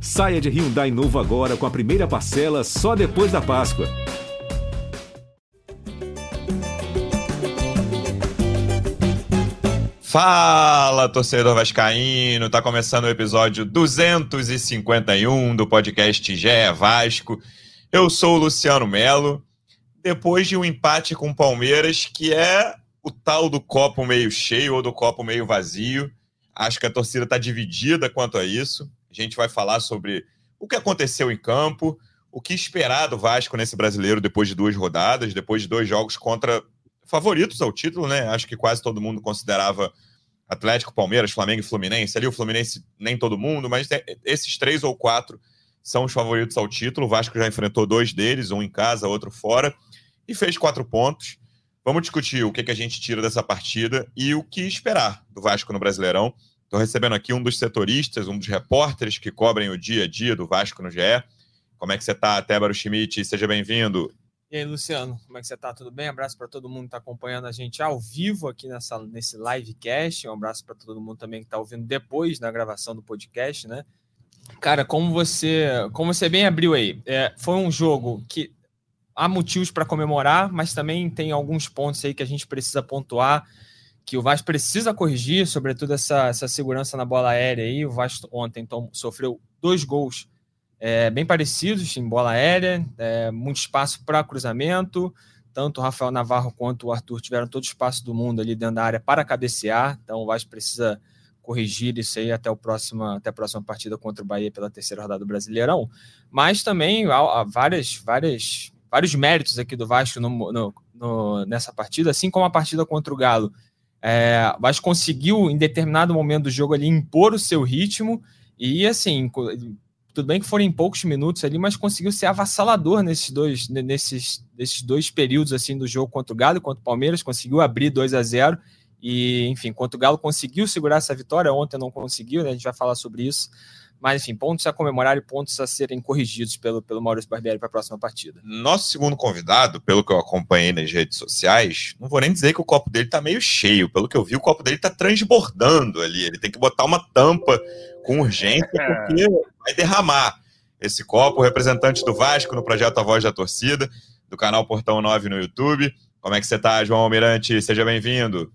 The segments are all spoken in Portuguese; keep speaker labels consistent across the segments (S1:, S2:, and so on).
S1: Saia de Hyundai novo agora com a primeira parcela só depois da Páscoa.
S2: Fala, torcedor vascaíno! Tá começando o episódio 251 do podcast Gé Vasco. Eu sou o Luciano Melo. Depois de um empate com o Palmeiras, que é o tal do copo meio cheio ou do copo meio vazio, acho que a torcida está dividida quanto a isso. A gente vai falar sobre o que aconteceu em campo, o que esperar do Vasco nesse brasileiro depois de duas rodadas, depois de dois jogos contra favoritos ao título, né? Acho que quase todo mundo considerava Atlético, Palmeiras, Flamengo e Fluminense. Ali o Fluminense nem todo mundo, mas esses três ou quatro são os favoritos ao título. O Vasco já enfrentou dois deles, um em casa, outro fora, e fez quatro pontos. Vamos discutir o que, que a gente tira dessa partida e o que esperar do Vasco no Brasileirão. Estou recebendo aqui um dos setoristas, um dos repórteres que cobrem o dia a dia do Vasco no GE. Como é que você está, Tébaro Schmidt? Seja bem-vindo.
S3: E aí, Luciano, como é que você está? Tudo bem? Abraço para todo mundo que está acompanhando a gente ao vivo aqui nessa, nesse livecast. Um abraço para todo mundo também que está ouvindo depois da gravação do podcast, né? Cara, como você, como você bem abriu aí, é, foi um jogo que há motivos para comemorar, mas também tem alguns pontos aí que a gente precisa pontuar, que o Vasco precisa corrigir, sobretudo essa, essa segurança na bola aérea aí. O Vasco ontem então, sofreu dois gols é, bem parecidos em bola aérea, é, muito espaço para cruzamento. Tanto o Rafael Navarro quanto o Arthur tiveram todo o espaço do mundo ali dentro da área para cabecear, então o Vasco precisa corrigir isso aí até, o próximo, até a próxima partida contra o Bahia pela terceira rodada do Brasileirão. Mas também há, há várias, várias, vários méritos aqui do Vasco no, no, no, nessa partida, assim como a partida contra o Galo. É, conseguiu, em determinado momento do jogo ali, impor o seu ritmo e, assim, tudo bem que foram em poucos minutos ali, mas conseguiu ser avassalador nesses dois, nesses, nesses dois períodos assim do jogo contra o Galo e contra o Palmeiras, conseguiu abrir 2 a 0 e, enfim, enquanto o Galo conseguiu segurar essa vitória, ontem não conseguiu, né? a gente vai falar sobre isso. Mas, enfim, pontos a comemorar e pontos a serem corrigidos pelo, pelo Maurício Barbieri para a próxima partida.
S2: Nosso segundo convidado, pelo que eu acompanhei nas redes sociais, não vou nem dizer que o copo dele está meio cheio. Pelo que eu vi, o copo dele está transbordando ali. Ele tem que botar uma tampa com urgência, porque vai derramar esse copo. O representante do Vasco no projeto A Voz da Torcida, do canal Portão 9 no YouTube. Como é que você está, João Almirante? Seja bem-vindo.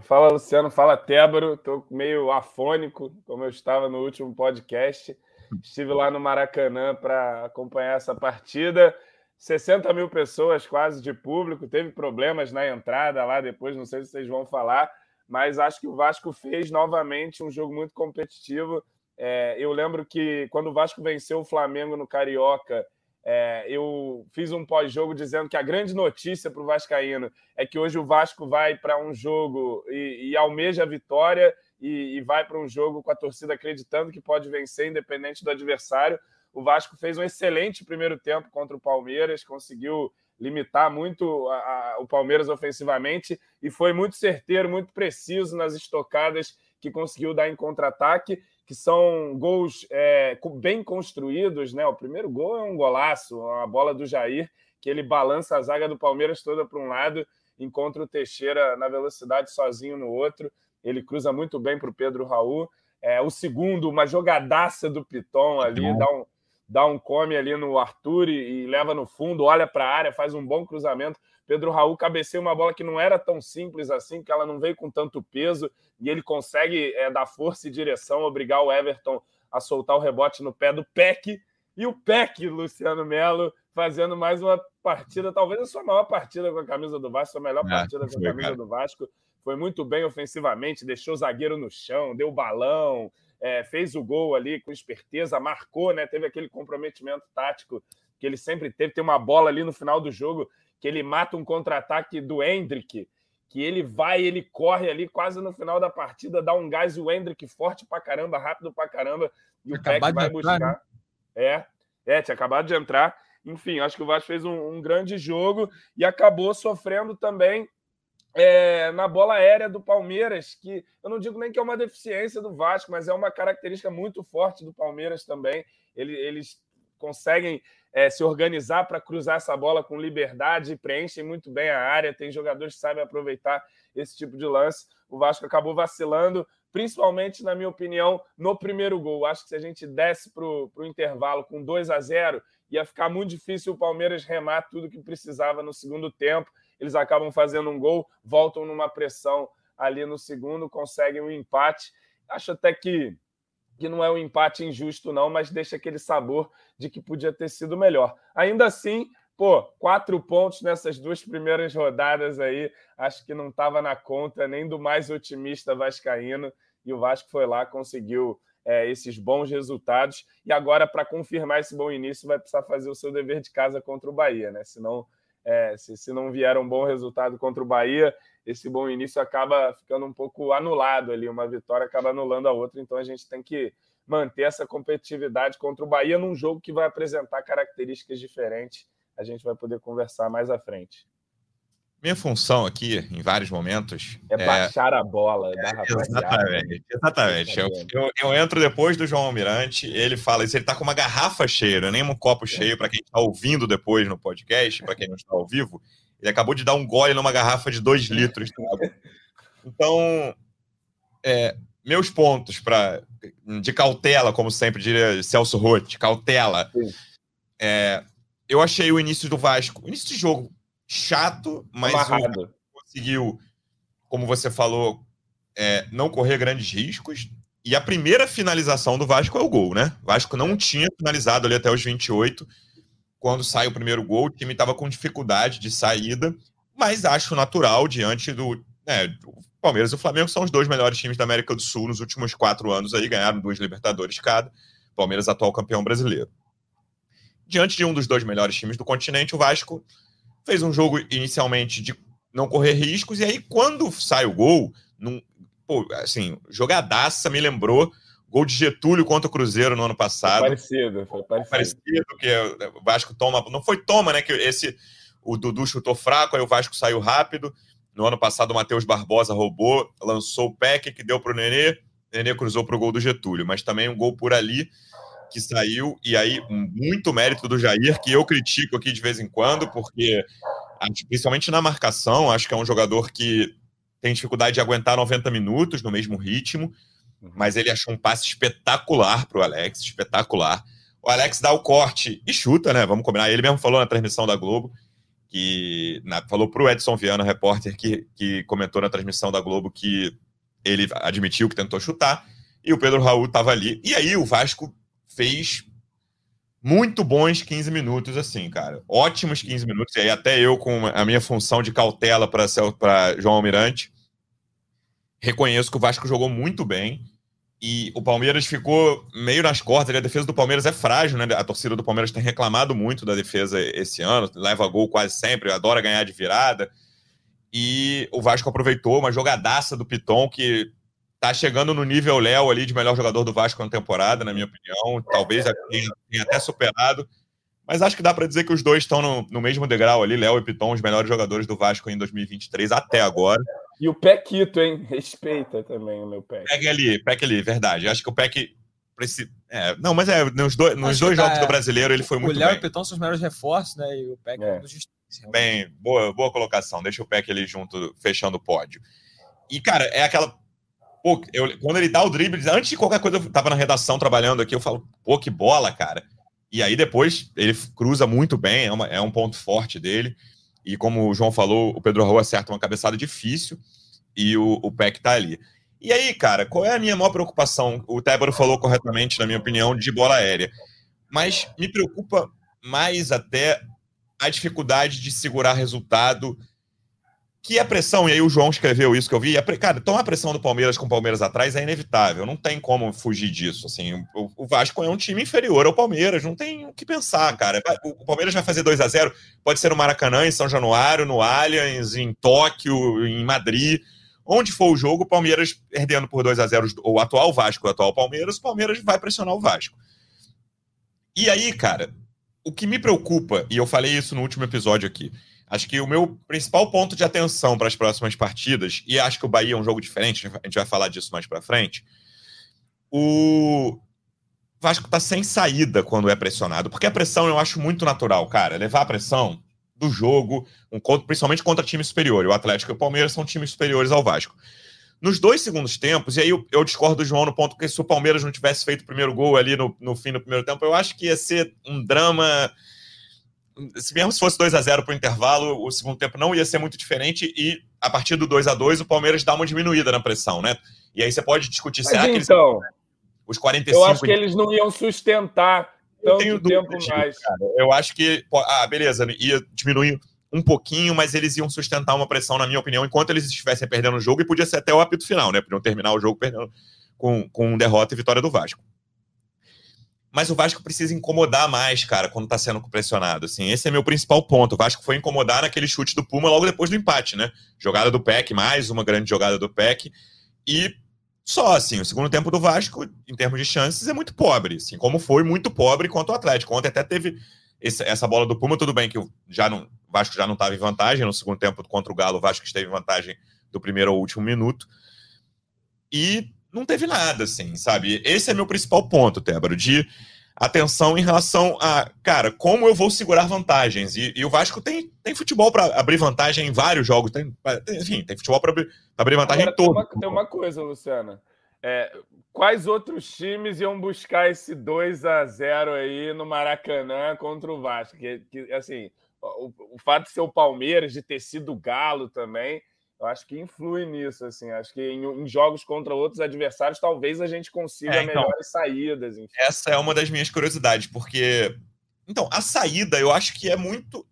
S4: Fala, Luciano. Fala, Tébaro. Estou meio afônico, como eu estava no último podcast. Estive lá no Maracanã para acompanhar essa partida. 60 mil pessoas quase de público. Teve problemas na entrada lá depois, não sei se vocês vão falar, mas acho que o Vasco fez novamente um jogo muito competitivo. É, eu lembro que quando o Vasco venceu o Flamengo no Carioca é, eu fiz um pós-jogo dizendo que a grande notícia para o Vascaíno é que hoje o Vasco vai para um jogo e, e, almeja a vitória e, e vai para um jogo com a torcida acreditando que pode vencer, independente do adversário. O Vasco fez um excelente primeiro tempo contra o Palmeiras, conseguiu limitar muito a, a, o Palmeiras ofensivamente e foi muito certeiro, muito preciso nas estocadas que conseguiu dar em contra-ataque que são gols é, bem construídos, né? O primeiro gol é um golaço, a bola do Jair, que ele balança a zaga do Palmeiras toda para um lado, encontra o Teixeira na velocidade sozinho no outro, ele cruza muito bem para o Pedro Raul. É, o segundo, uma jogadaça do Piton ali, dá um, dá um come ali no Arthur e, e leva no fundo, olha para a área, faz um bom cruzamento. Pedro Raul cabeceia uma bola que não era tão simples assim, que ela não veio com tanto peso, e ele consegue é, dar força e direção, obrigar o Everton a soltar o rebote no pé do Peck. E o Peck, Luciano Melo, fazendo mais uma partida, talvez a sua maior partida com a camisa do Vasco, a melhor é, partida com a camisa cara. do Vasco. Foi muito bem ofensivamente, deixou o zagueiro no chão, deu balão, é, fez o gol ali com esperteza, marcou, né? Teve aquele comprometimento tático que ele sempre teve. Tem uma bola ali no final do jogo que ele mata um contra-ataque do Hendrick, que ele vai, ele corre ali quase no final da partida, dá um gás o Hendrick forte pra caramba, rápido pra caramba, e o Peck vai buscar. Entrar, né? É, é, tinha acabado de entrar. Enfim, acho que o Vasco fez um, um grande jogo e acabou sofrendo também é, na bola aérea do Palmeiras, que eu não digo nem que é uma deficiência do Vasco, mas é uma característica muito forte do Palmeiras também. Ele, eles conseguem é, se organizar para cruzar essa bola com liberdade, preenchem muito bem a área, tem jogadores que sabem aproveitar esse tipo de lance. O Vasco acabou vacilando, principalmente, na minha opinião, no primeiro gol. Acho que se a gente desse para o intervalo com 2 a 0 ia ficar muito difícil o Palmeiras remar tudo que precisava no segundo tempo. Eles acabam fazendo um gol, voltam numa pressão ali no segundo, conseguem um empate. Acho até que, que não é um empate injusto, não, mas deixa aquele sabor de que podia ter sido melhor. Ainda assim, pô, quatro pontos nessas duas primeiras rodadas aí, acho que não estava na conta nem do mais otimista Vascaíno. E o Vasco foi lá, conseguiu é, esses bons resultados. E agora, para confirmar esse bom início, vai precisar fazer o seu dever de casa contra o Bahia, né? Senão, é, se, se não vier um bom resultado contra o Bahia, esse bom início acaba ficando um pouco anulado ali. Uma vitória acaba anulando a outra. Então a gente tem que manter essa competitividade contra o Bahia num jogo que vai apresentar características diferentes. A gente vai poder conversar mais à frente.
S2: Minha função aqui, em vários momentos.
S4: É, é baixar a bola da
S2: é, Exatamente, exatamente. Eu, eu, eu, entro depois do João Almirante, ele fala isso, ele tá com uma garrafa cheia, nem um copo cheio, para quem está ouvindo depois no podcast, para quem não está ao vivo. Ele acabou de dar um gole numa garrafa de dois litros de água. Então, é, meus pontos para de cautela, como sempre diria Celso Rotti, cautela. É, eu achei o início do Vasco, o início de jogo chato, mas conseguiu, como você falou, é, não correr grandes riscos. E a primeira finalização do Vasco é o gol, né? O Vasco não tinha finalizado ali até os 28. Quando sai o primeiro gol, o time estava com dificuldade de saída, mas acho natural diante do. Né, o Palmeiras e o Flamengo são os dois melhores times da América do Sul nos últimos quatro anos aí, ganharam duas Libertadores cada. Palmeiras atual campeão brasileiro. Diante de um dos dois melhores times do continente, o Vasco fez um jogo inicialmente de não correr riscos, e aí quando sai o gol, num, pô, assim, jogadaça me lembrou gol de Getúlio contra o Cruzeiro no ano passado. Foi
S4: parecido, foi parecido.
S2: Parecido, que o Vasco toma. Não foi toma, né? Que esse. O Dudu chutou fraco, aí o Vasco saiu rápido. No ano passado, o Matheus Barbosa roubou, lançou o PEC, que deu para o Nenê. Nenê cruzou para o gol do Getúlio, mas também um gol por ali que saiu, e aí muito mérito do Jair, que eu critico aqui de vez em quando, porque principalmente na marcação, acho que é um jogador que tem dificuldade de aguentar 90 minutos no mesmo ritmo, uhum. mas ele achou um passe espetacular para o Alex, espetacular. O Alex dá o corte e chuta, né? Vamos combinar. Ele mesmo falou na transmissão da Globo, que na, falou para o Edson Viana, repórter que, que comentou na transmissão da Globo, que ele admitiu que tentou chutar, e o Pedro Raul estava ali. E aí o Vasco fez muito bons 15 minutos, assim, cara. Ótimos 15 minutos. E aí, até eu, com a minha função de cautela para João Almirante, reconheço que o Vasco jogou muito bem. E o Palmeiras ficou meio nas cordas. A defesa do Palmeiras é frágil, né? A torcida do Palmeiras tem reclamado muito da defesa esse ano, leva gol quase sempre, adora ganhar de virada. E o Vasco aproveitou uma jogadaça do Piton que tá chegando no nível Léo ali de melhor jogador do Vasco na temporada, na minha opinião. Talvez tenha, tenha até superado. Mas acho que dá para dizer que os dois estão no, no mesmo degrau ali, Léo e Piton, os melhores jogadores do Vasco em 2023 até agora.
S4: E o Pequito, hein? Respeita também o meu Peck.
S2: Pegue ali, Peck ali, verdade. Acho que o Peck. É, não, mas é, nos dois, nos dois jogos tá, do brasileiro ele foi muito bem. O Léo
S3: e o Piton são os melhores reforços, né? E o Peck é,
S2: é Bem, boa, boa colocação. Deixa o Peck ali junto, fechando o pódio. E, cara, é aquela Pô, eu, quando ele dá o drible, antes de qualquer coisa, eu tava na redação trabalhando aqui, eu falo, pô, que bola, cara. E aí depois ele cruza muito bem, é, uma, é um ponto forte dele. E como o João falou, o Pedro Raul acerta uma cabeçada difícil e o, o Peck tá ali. E aí, cara, qual é a minha maior preocupação? O Tébaro falou corretamente, na minha opinião, de bola aérea. Mas me preocupa mais até a dificuldade de segurar resultado que a pressão, e aí o João escreveu isso que eu vi, a, cara, tomar a pressão do Palmeiras com o Palmeiras atrás é inevitável, não tem como fugir disso, assim, o, o Vasco é um time inferior ao Palmeiras, não tem o que pensar, cara, o, Palmeiras vai fazer 2 a 0 pode ser no Maracanã, em São Januário, no Allianz, em Tóquio, em Madrid, onde for o jogo, o Palmeiras perdendo por 2 a 0 o atual Vasco, o atual Palmeiras, o Palmeiras vai pressionar o Vasco. E aí, cara, o que me preocupa, e eu falei isso no último episódio aqui, Acho que o meu principal ponto de atenção para as próximas partidas, e acho que o Bahia é um jogo diferente, a gente vai falar disso mais para frente. O Vasco está sem saída quando é pressionado, porque a pressão eu acho muito natural, cara. Levar a pressão do jogo, um, principalmente contra time superior. O Atlético e o Palmeiras são times superiores ao Vasco. Nos dois segundos tempos, e aí eu, eu, discordo do João no ponto que se o Palmeiras não tivesse feito o primeiro gol ali no, no fim do primeiro tempo, eu acho que ia ser um drama. Se mesmo se fosse 2 a 0 para o intervalo, o segundo tempo não ia ser muito diferente, e a partir do 2 a 2 o Palmeiras dá uma diminuída na pressão, né? E aí você pode discutir
S4: Mas será então, que eles,
S2: os 45.
S4: Eu acho que eles não iam sustentar tanto tempo mais. Cara.
S2: Eu acho que. Ah, beleza, ia diminuir um pouquinho, mas eles iam sustentar uma pressão, na minha opinião, enquanto eles estivessem perdendo o jogo, e podia ser até o apito final, né? Podiam terminar o jogo perdendo com, com derrota e vitória do Vasco. Mas o Vasco precisa incomodar mais, cara, quando tá sendo pressionado. Assim, esse é meu principal ponto. O Vasco foi incomodar naquele chute do Puma logo depois do empate, né? Jogada do PEC, mais uma grande jogada do PEC. E só, assim, o segundo tempo do Vasco, em termos de chances, é muito pobre, assim, como foi muito pobre contra o Atlético. Ontem até teve esse, essa bola do Puma, tudo bem que já não, o Vasco já não estava em vantagem no segundo tempo contra o Galo, o Vasco esteve em vantagem do primeiro ao último minuto. E não teve nada, assim, sabe? Esse é meu principal ponto, Tébaro, de atenção em relação a, cara, como eu vou segurar vantagens. E, e o Vasco tem, tem futebol para abrir vantagem em vários jogos, tem, enfim, tem futebol para abrir, abrir vantagem Agora, em todos.
S4: Tem, tem uma, coisa, Luciana. É, quais outros times iam buscar esse 2 a 0 aí no Maracanã contra o Vasco? Que, que assim, o, o, fato de ser o Palmeiras, de ter sido o Galo também, eu acho que influi nisso. Assim, acho que em, em jogos contra outros adversários, talvez a gente consiga é, então, melhores saídas. Enfim.
S2: Essa é uma das minhas curiosidades, porque então a saída eu acho que é muito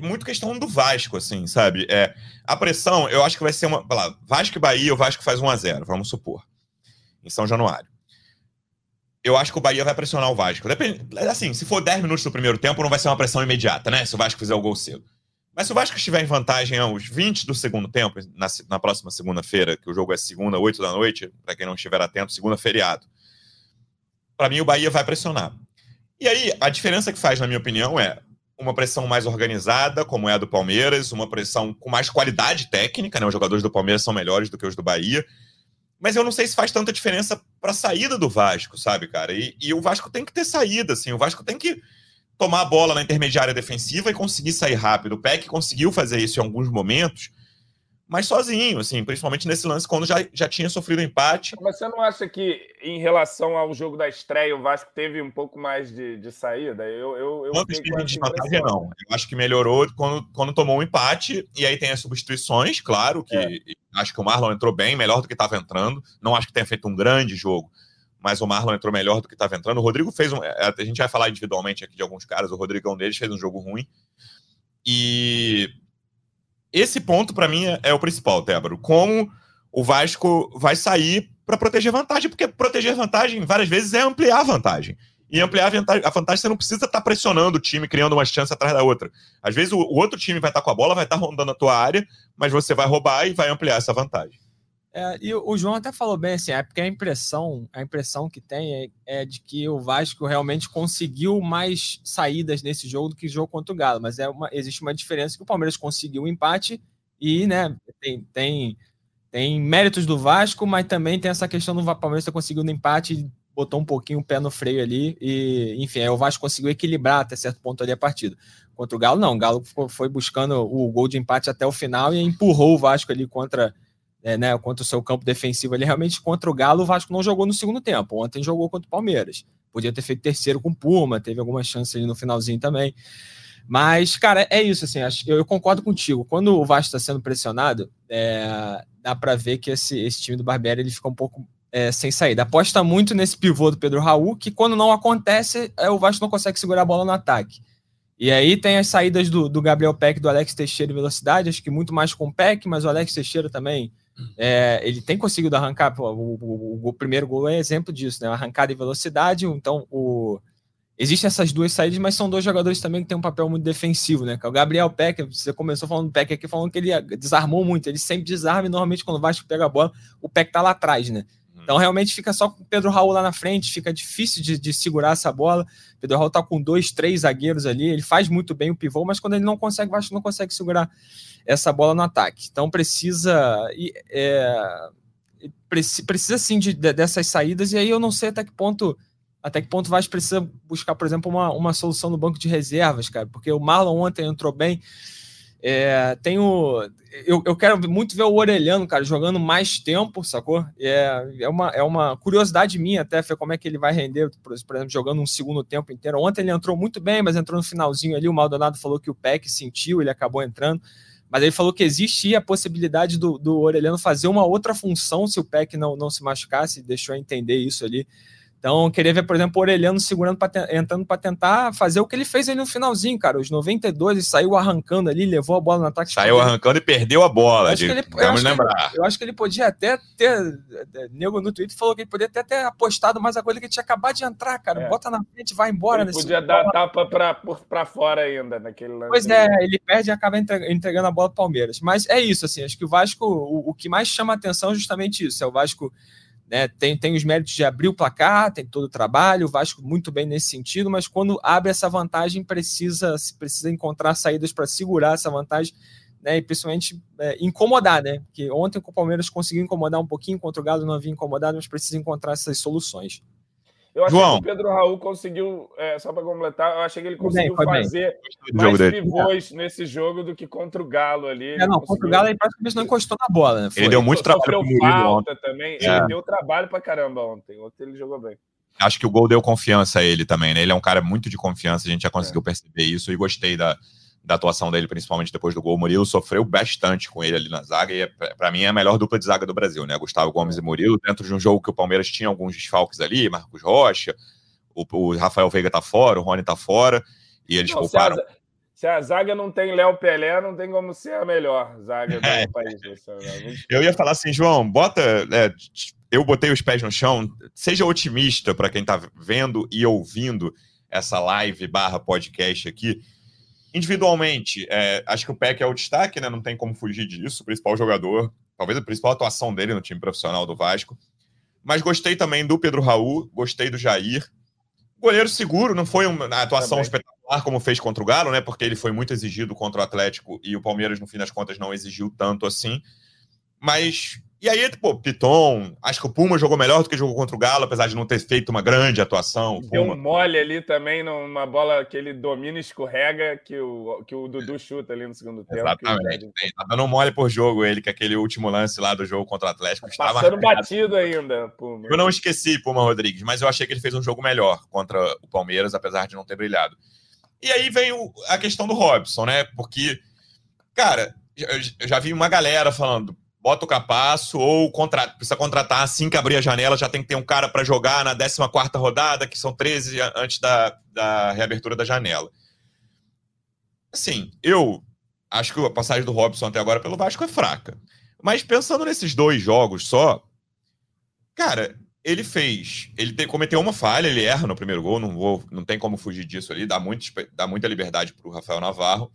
S2: muito questão do Vasco, assim, sabe? É, a pressão, eu acho que vai ser uma. Lá, Vasco e Bahia, o Vasco faz 1 a 0 vamos supor em São Januário. Eu acho que o Bahia vai pressionar o Vasco. Depende, assim, se for 10 minutos do primeiro tempo, não vai ser uma pressão imediata, né? Se o Vasco fizer o gol cedo. Mas se o Vasco estiver em vantagem aos 20 do segundo tempo, na, na próxima segunda-feira, que o jogo é segunda, 8 da noite, para quem não estiver atento, segunda feriado. Para mim, o Bahia vai pressionar. E aí, a diferença que faz, na minha opinião, é uma pressão mais organizada, como é a do Palmeiras, uma pressão com mais qualidade técnica, né? Os jogadores do Palmeiras são melhores do que os do Bahia mas eu não sei se faz tanta diferença para a saída do Vasco, sabe, cara? E, e, o Vasco tem que ter saída, assim. O Vasco tem que tomar a bola na intermediária defensiva e conseguir sair rápido. O PEC conseguiu fazer isso em alguns momentos, mas sozinho, assim, principalmente nesse lance quando já, já tinha sofrido empate.
S4: Mas você não acha que, em relação ao jogo da estreia, o Vasco teve um pouco mais de, de saída? Eu, eu, eu
S2: desvantagem, não. Eu acho que melhorou quando, quando tomou um empate, e aí tem as substituições, claro, que é. acho que o Marlon entrou bem, melhor do que estava entrando. Não acho que tenha feito um grande jogo, mas o Marlon entrou melhor do que estava entrando. O Rodrigo fez um. É, a gente vai falar individualmente aqui de alguns caras, o Rodrigo é um deles, fez um jogo ruim. E esse ponto, para mim, é, é, o principal, Tébaro. Como o Vasco vai sair para proteger vantagem, porque proteger vantagem, várias vezes, é ampliar a vantagem. E ampliar a vantagem, você não precisa estar tá pressionando o time, criando uma chance atrás da outra. Às vezes, o, o outro time vai estar tá com a bola, vai estar tá rondando a tua área, mas você vai roubar e vai ampliar essa vantagem.
S3: É, e o João até falou bem assim, é porque a impressão, a impressão que tem é, é, de que o Vasco realmente conseguiu mais saídas nesse jogo do que jogo contra o Galo, mas é uma, existe uma diferença que o Palmeiras conseguiu o um empate e, né, tem, tem, tem méritos do Vasco, mas também tem essa questão do Palmeiras ter conseguido um empate botou um pouquinho o pé no freio ali e, enfim, aí o Vasco conseguiu equilibrar até certo ponto ali a partida. Contra o Galo, não, o Galo foi buscando o gol de empate até o final e empurrou o Vasco ali contra é, né, contra o seu campo defensivo ali, realmente contra o Galo, o Vasco não jogou no segundo tempo. Ontem jogou contra o Palmeiras. Podia ter feito terceiro com o Puma, teve algumas chances ali no finalzinho também. Mas, cara, é isso, assim, eu, eu concordo contigo. Quando o Vasco está sendo pressionado, é, dá para ver que esse, esse time do Barbieri ele fica um pouco é, sem saída. Aposta muito nesse pivô do Pedro Raul, que quando não acontece, é, o Vasco não consegue segurar a bola no ataque. E aí tem as saídas do, do Gabriel Peck, do Alex Teixeira em velocidade, acho que muito mais com o Peck, mas o Alex Teixeira também é, ele tem conseguido arrancar. O, o, o, primeiro gol é exemplo disso, né? Arrancada e velocidade. Então, o, existem essas duas saídas, mas são dois jogadores também que têm um papel muito defensivo, né? É o Gabriel Peck. Você começou falando do Peck aqui, falando que ele desarmou muito. Ele sempre desarma e normalmente quando o Vasco pega a bola, o Peck tá lá atrás, né? Então realmente fica só com o Pedro Raul lá na frente, fica difícil de, de segurar essa bola. Pedro Raul tá com dois, três zagueiros ali, ele faz muito bem o pivô, mas quando ele não consegue, o Vasco não consegue segurar essa bola no ataque. Então precisa. É, precisa sim de, de, dessas saídas, e aí eu não sei até que ponto. Até que ponto o Vasco precisa buscar, por exemplo, uma, uma solução no banco de reservas, cara, porque o Marlon ontem entrou bem. É, tenho, eu, eu quero muito ver o Orelhano, cara, jogando mais tempo, sacou? É, é, uma, é uma curiosidade minha até, ver como é que ele vai render, por, exemplo, jogando um segundo tempo inteiro. Ontem ele entrou muito bem, mas entrou no finalzinho ali. O Maldonado falou que o Peck sentiu, ele acabou entrando. Mas ele falou que existia a possibilidade do, do Orelhano fazer uma outra função se o Peck não, não se machucasse, deixou entender isso ali. Então, queria ver, por exemplo, o Orelhano segurando pra, entrando para tentar fazer o que ele fez ali no finalzinho, cara. Os 92, ele saiu arrancando ali, levou a bola no ataque.
S2: Saiu arrancando e perdeu a bola.
S3: Acho de, ele, vamos eu lembrar. Ele, eu acho que ele podia até ter. Nego no Twitter falou que ele podia até ter apostado mais a coisa que ele tinha acabado de entrar, cara. É. Bota na frente, vai embora.
S4: Ele podia dar bola. tapa para fora ainda naquele lance.
S3: Pois é, ele perde e acaba entregando a bola pro Palmeiras. Mas é isso, assim. Acho que o Vasco, o, o que mais chama atenção é justamente isso. É o Vasco né, tem, tem os méritos de abrir o placar, tem todo o trabalho, o Vasco muito bem nesse sentido, mas quando abre essa vantagem, precisa, precisa encontrar saídas para segurar essa vantagem né, e principalmente é, incomodar, né? Porque ontem o Palmeiras conseguiu incomodar um pouquinho, contra o Galo não havia incomodado, mas precisa encontrar essas soluções.
S4: Eu achei João. que o Pedro Raul conseguiu, é, só para completar, eu achei que ele conseguiu bem, fazer bem. mais pivôs nesse jogo do que contra o Galo ali.
S3: É, não, contra o Galo ele praticamente não encostou na bola, né?
S2: Foi. Ele deu muito trabalho
S4: para o Murilo também. É. Ele deu trabalho para caramba ontem. Ontem ele jogou bem.
S2: Acho que o gol deu confiança a ele também, né? Ele é um cara muito de confiança, a gente já conseguiu é. perceber isso e gostei da, da atuação dele, principalmente depois do gol. O Murilo sofreu bastante com ele ali na zaga, e é, para mim é a melhor dupla de zaga do Brasil, né? Gustavo Gomes e Murilo, dentro de um jogo que o Palmeiras tinha alguns desfalques ali, Marcos Rocha, o, o Rafael Veiga tá fora, o Rony tá fora, e eles não, pouparam.
S4: Se a, se a, zaga não tem Léo Pelé, não tem como ser a melhor zaga do é. país.
S2: Eu ia falar assim, João, bota. É, eu botei os pés no chão, seja otimista para quem tá vendo e ouvindo essa live barra podcast aqui. Individualmente, é, acho que o Peck é o destaque, né? Não tem como fugir disso. O principal jogador, talvez a principal atuação dele no time profissional do Vasco. Mas gostei também do Pedro Raul, gostei do Jair. Goleiro seguro, não foi uma atuação Também. espetacular como fez contra o Galo, né? Porque ele foi muito exigido contra o Atlético e o Palmeiras, no fim das contas, não exigiu tanto assim. Mas e aí, pô, Piton, acho que o Puma jogou melhor do que jogou contra o Galo, apesar de não ter feito uma grande atuação.
S4: Deu um mole ali também numa bola que ele domina e escorrega, que o, que o Dudu chuta ali no segundo tempo.
S2: Exatamente. Que... Tá dando mole por jogo ele, que aquele último lance lá do jogo contra o Atlético.
S4: Tá passando batido ainda,
S2: Puma. Eu não esqueci, Puma Rodrigues, mas eu achei que ele fez um jogo melhor contra o Palmeiras, apesar de não ter brilhado. E aí vem o, a questão do Robson, né? Porque, cara, eu já vi uma galera falando, bota o capaço ou contra, precisa contratar assim que abrir a janela, já tem que ter um cara para jogar na 14 rodada, que são 13 antes da, da reabertura da janela. Assim, eu acho que a passagem do Robson até agora pelo Vasco é fraca. Mas pensando nesses dois jogos só, cara, ele fez. Ele te, cometeu uma falha, ele erra no primeiro gol, não, vou, não tem como fugir disso ali, dá, muito, dá muita liberdade para o Rafael Navarro.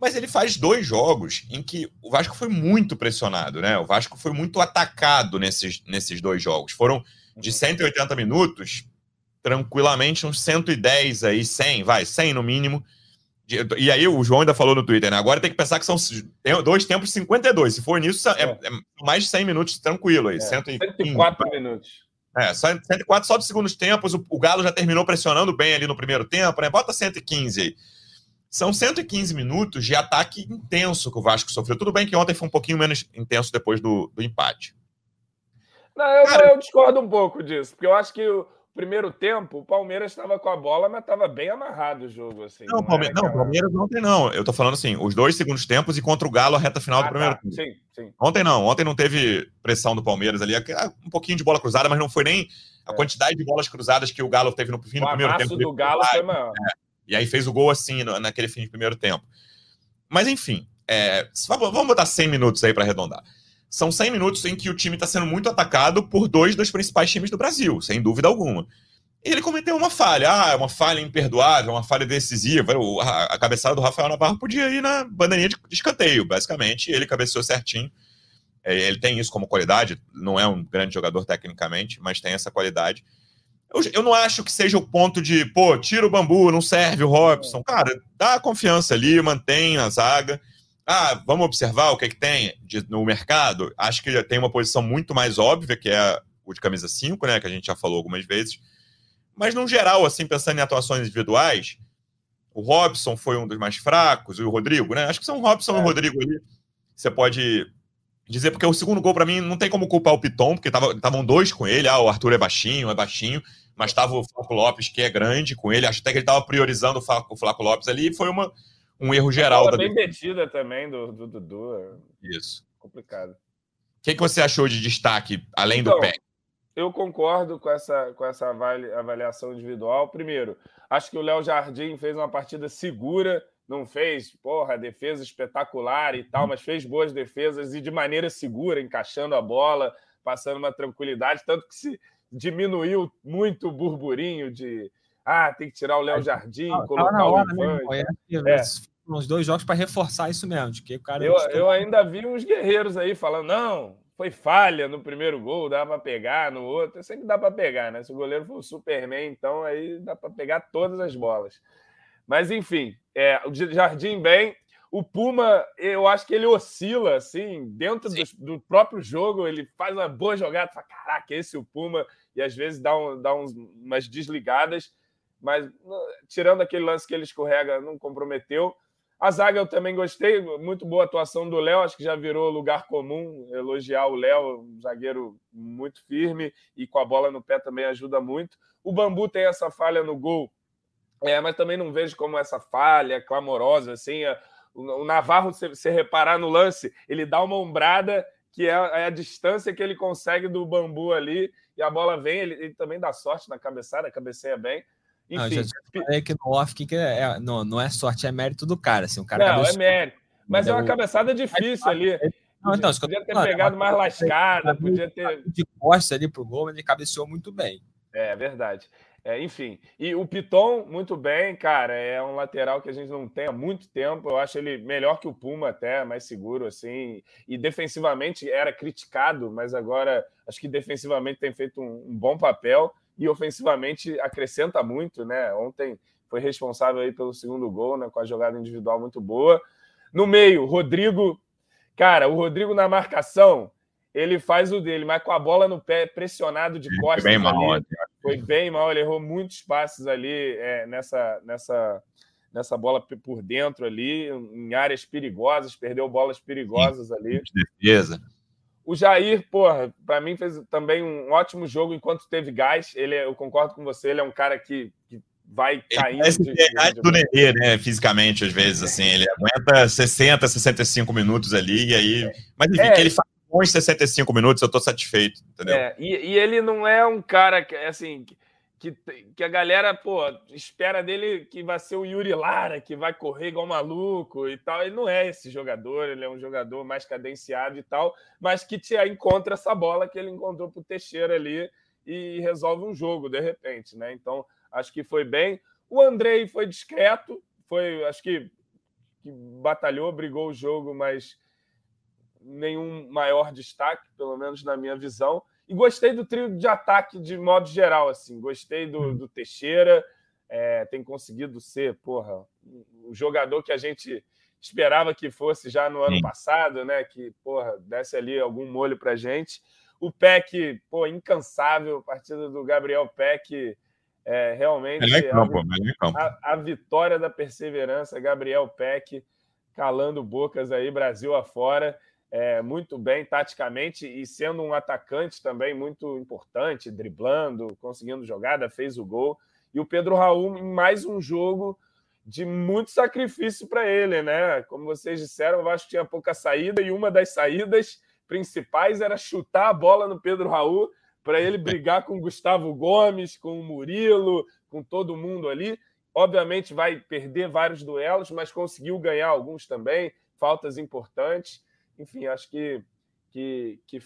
S2: Mas ele faz dois jogos em que o Vasco foi muito pressionado, né? O Vasco foi muito atacado nesses, nesses dois jogos. Foram de 180 minutos, tranquilamente uns 110 aí, 100, vai, 100 no mínimo. E aí o João ainda falou no Twitter, né? Agora tem que pensar que são dois tempos 52. Se for nisso, é, é, é mais de 100 minutos tranquilo aí. É,
S4: 104 minutos.
S2: É, só 104 só de segundos tempos. O, o Galo já terminou pressionando bem ali no primeiro tempo, né? Bota 115 aí. São 115 minutos de ataque intenso que o Vasco sofreu. Tudo bem que ontem foi um pouquinho menos intenso depois do, do empate.
S4: Não, eu, Cara, eu discordo um pouco disso, porque eu acho que o primeiro tempo o Palmeiras estava com a bola, mas estava bem amarrado o jogo. Assim,
S2: não, não, Palme não Palmeiras ontem não. Eu tô falando assim, os dois segundos tempos e contra o Galo a reta final ah, do primeiro tá. tempo. Sim, sim. Ontem não, ontem não teve pressão do Palmeiras ali. Um pouquinho de bola cruzada, mas não foi nem a é. quantidade de bolas cruzadas que o Galo teve no fim do primeiro tempo. O
S4: do Galo foi maior. É.
S2: E aí fez o gol assim, no, naquele fim de primeiro tempo. Mas enfim, é, vamos botar 100 minutos aí para arredondar. São 100 minutos em que o time está sendo muito atacado por dois dos principais times do Brasil, sem dúvida alguma. E ele cometeu uma falha. Ah, é uma falha imperdoável, uma falha decisiva. A, cabeçada do Rafael Navarro podia ir na bandeirinha de, de escanteio, basicamente. Ele cabeceou certinho. É, ele tem isso como qualidade. Não é um grande jogador tecnicamente, mas tem essa qualidade. Eu, eu, não acho que seja o ponto de, pô, tira o bambu, não serve o Robson. Cara, dá confiança ali, mantém a zaga. Ah, vamos observar o que, é que tem de, no mercado. Acho que tem uma posição muito mais óbvia, que é o de camisa 5, né? Que a gente já falou algumas vezes. Mas, no geral, assim, pensando em atuações individuais, O Robson foi um dos mais fracos, e o Rodrigo, né? Acho que são o Robson é. e o Rodrigo ali. Você pode dizer, porque o segundo gol, para mim, não tem como culpar o Piton, porque estavam dois com ele. Ah, o Arthur é baixinho, é baixinho, mas estava o Flaco Lopes, que é grande, com ele. Acho até que ele estava priorizando o Flaco, o Flaco Lopes ali, e foi uma, um erro geral.
S4: Da bem metida também do Dudu.
S2: Isso.
S4: Complicado.
S2: O que, que você achou de destaque, além então, do pé?
S4: Eu concordo com essa, com essa avaliação individual. Primeiro, acho que o Léo Jardim fez uma partida segura, não fez, porra, defesa espetacular e tal, mas fez boas defesas e de maneira segura, encaixando a bola, passando uma tranquilidade, tanto que se diminuiu muito o burburinho de ah, tem que tirar o Léo Jardim, ah, colocar o Ivan.
S3: É. Uns dois jogos para reforçar isso mesmo, de que o cara
S4: eu, eu ainda vi uns guerreiros aí falando, não, foi falha no primeiro gol, dá para pegar, no outro, sempre dá para pegar, né? Se o goleiro for o Superman, então aí dá para pegar todas as bolas. Mas enfim, é, o Jardim bem, o Puma, eu acho que ele oscila assim, dentro do, do, próprio jogo, ele faz uma boa jogada, fala, caraca, esse é o Puma, e às vezes dá, um, dá uns, umas desligadas, mas tirando aquele lance que ele escorrega, não comprometeu. A zaga eu também gostei, muito boa atuação do Léo, acho que já virou lugar comum elogiar o Léo, um zagueiro muito firme e com a bola no pé também ajuda muito. O Bambu tem essa falha no gol, é, mas também não vejo como essa falha clamorosa assim. O Navarro, se você reparar no lance, ele dá uma ombrada que é, é a distância que ele consegue do Bambu ali e a bola vem, ele, ele também dá sorte na cabeçada, cabeceia bem.
S3: Enfim. Não, já falei que no off que é, é, não, não é sorte, é mérito do cara. Assim, o cara
S4: não, é mérito. Mas é uma cabeçada difícil ali. Não, então, podia ter pegado mais lascada, podia ter.
S3: De costas ali pro gol, mas ele cabeceou muito bem.
S4: É verdade. É, enfim, e o Piton, muito bem, cara. É um lateral que a gente não tem há muito tempo. Eu acho ele melhor que o Puma, até, mais seguro, assim. E defensivamente era criticado, mas agora acho que defensivamente tem feito um, um bom papel e ofensivamente acrescenta muito, né? Ontem foi responsável aí pelo segundo gol, né? Com a jogada individual muito boa. No meio, Rodrigo, cara, o Rodrigo na marcação, ele faz o dele, mas com a bola no pé, pressionado de costas.
S2: Bem mal,
S4: ali, foi bem mal, ele errou muitos passes ali é, nessa, nessa, nessa bola por dentro ali, em áreas perigosas, perdeu bolas perigosas Sim, ali.
S2: Defesa.
S4: O Jair, porra, para mim fez também um ótimo jogo enquanto teve gás. Ele, é, eu concordo com você, ele é um cara que, que vai caindo. Ele
S2: de, de, de... do Nenê, né? Fisicamente, às vezes, assim, ele aguenta 60, 65 minutos ali, e aí. Mas enfim, é, que ele faz bons 65 minutos, eu tô satisfeito, entendeu?
S4: É, e, e, ele não é um cara que, assim, que, que a galera, pô, espera dele que vai ser o Yuri Lara, que vai correr igual maluco e tal. Ele não é esse jogador, ele é um jogador mais cadenciado e tal, mas que te encontra essa bola que ele encontrou pro Teixeira ali e resolve um jogo, de repente, né? Então, acho que foi bem. O Andrei foi discreto, foi, acho que, que batalhou, brigou o jogo, mas nenhum maior destaque, pelo menos na minha visão. E gostei do trio de ataque de modo geral, assim. Gostei do, hum. do Teixeira, é, tem conseguido ser, porra, o jogador que a gente esperava que fosse já no ano Sim. passado, né? Que, porra, desse ali algum molho pra gente. O Peck, pô, incansável, a partida do Gabriel Peck, é, realmente
S2: é campo,
S4: a, a, a, vitória da perseverança, Gabriel Peck calando bocas aí, Brasil afora é, muito bem taticamente e sendo um atacante também muito importante, driblando, conseguindo jogada, fez o gol. E o Pedro Raul em mais um jogo de muito sacrifício para ele, né? Como vocês disseram, o Vasco tinha pouca saída e uma das saídas principais era chutar a bola no Pedro Raul para ele brigar com o Gustavo Gomes, com o Murilo, com todo mundo ali. Obviamente vai perder vários duelos, mas conseguiu ganhar alguns também, faltas importantes enfim, acho que, que, que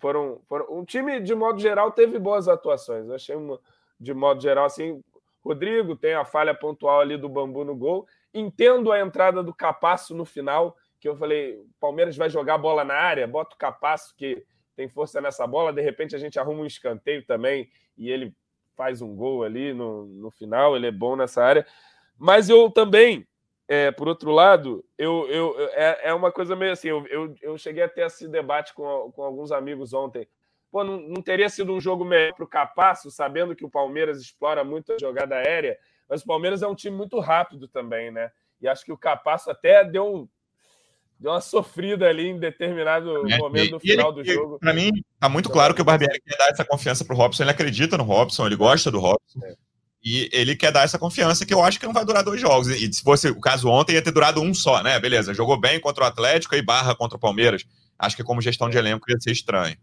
S4: foram, foram. O time, de modo geral, teve boas atuações. Eu achei, uma, de modo geral, assim. Rodrigo tem a falha pontual ali do bambu no gol. Entendo a entrada do Capasso no final, que eu falei: o Palmeiras vai jogar bola na área, bota o Capasso, que tem força nessa bola. De repente a gente arruma um escanteio também e ele faz um gol ali no, no final. Ele é bom nessa área. Mas eu também é, por outro lado, eu, eu, é, é uma coisa meio assim, eu, eu, eu cheguei a ter esse debate com, com alguns amigos ontem. Pô, não, não teria sido um jogo melhor para o Capasso, sabendo que o Palmeiras explora muito a jogada aérea, Mas o Palmeiras é um time muito rápido também, né? E acho que o Capasso até deu, deu uma sofrida ali em determinado é, momento do final ele, do jogo.
S2: Para mim, tá muito claro que o Barbieri quer dar essa confiança pro Robson. Ele acredita no Robson, ele gosta do Robson. É. E ele quer dar essa confiança que eu acho que não vai durar dois jogos. E se fosse o caso ontem, ia ter durado um só, né? Beleza, jogou bem contra o Atlético e barra contra o Palmeiras. Acho que como gestão de elenco ia ser estranho.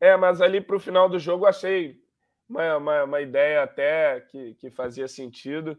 S4: É, mas ali para o final do jogo achei uma, uma, uma, ideia até que, que fazia sentido.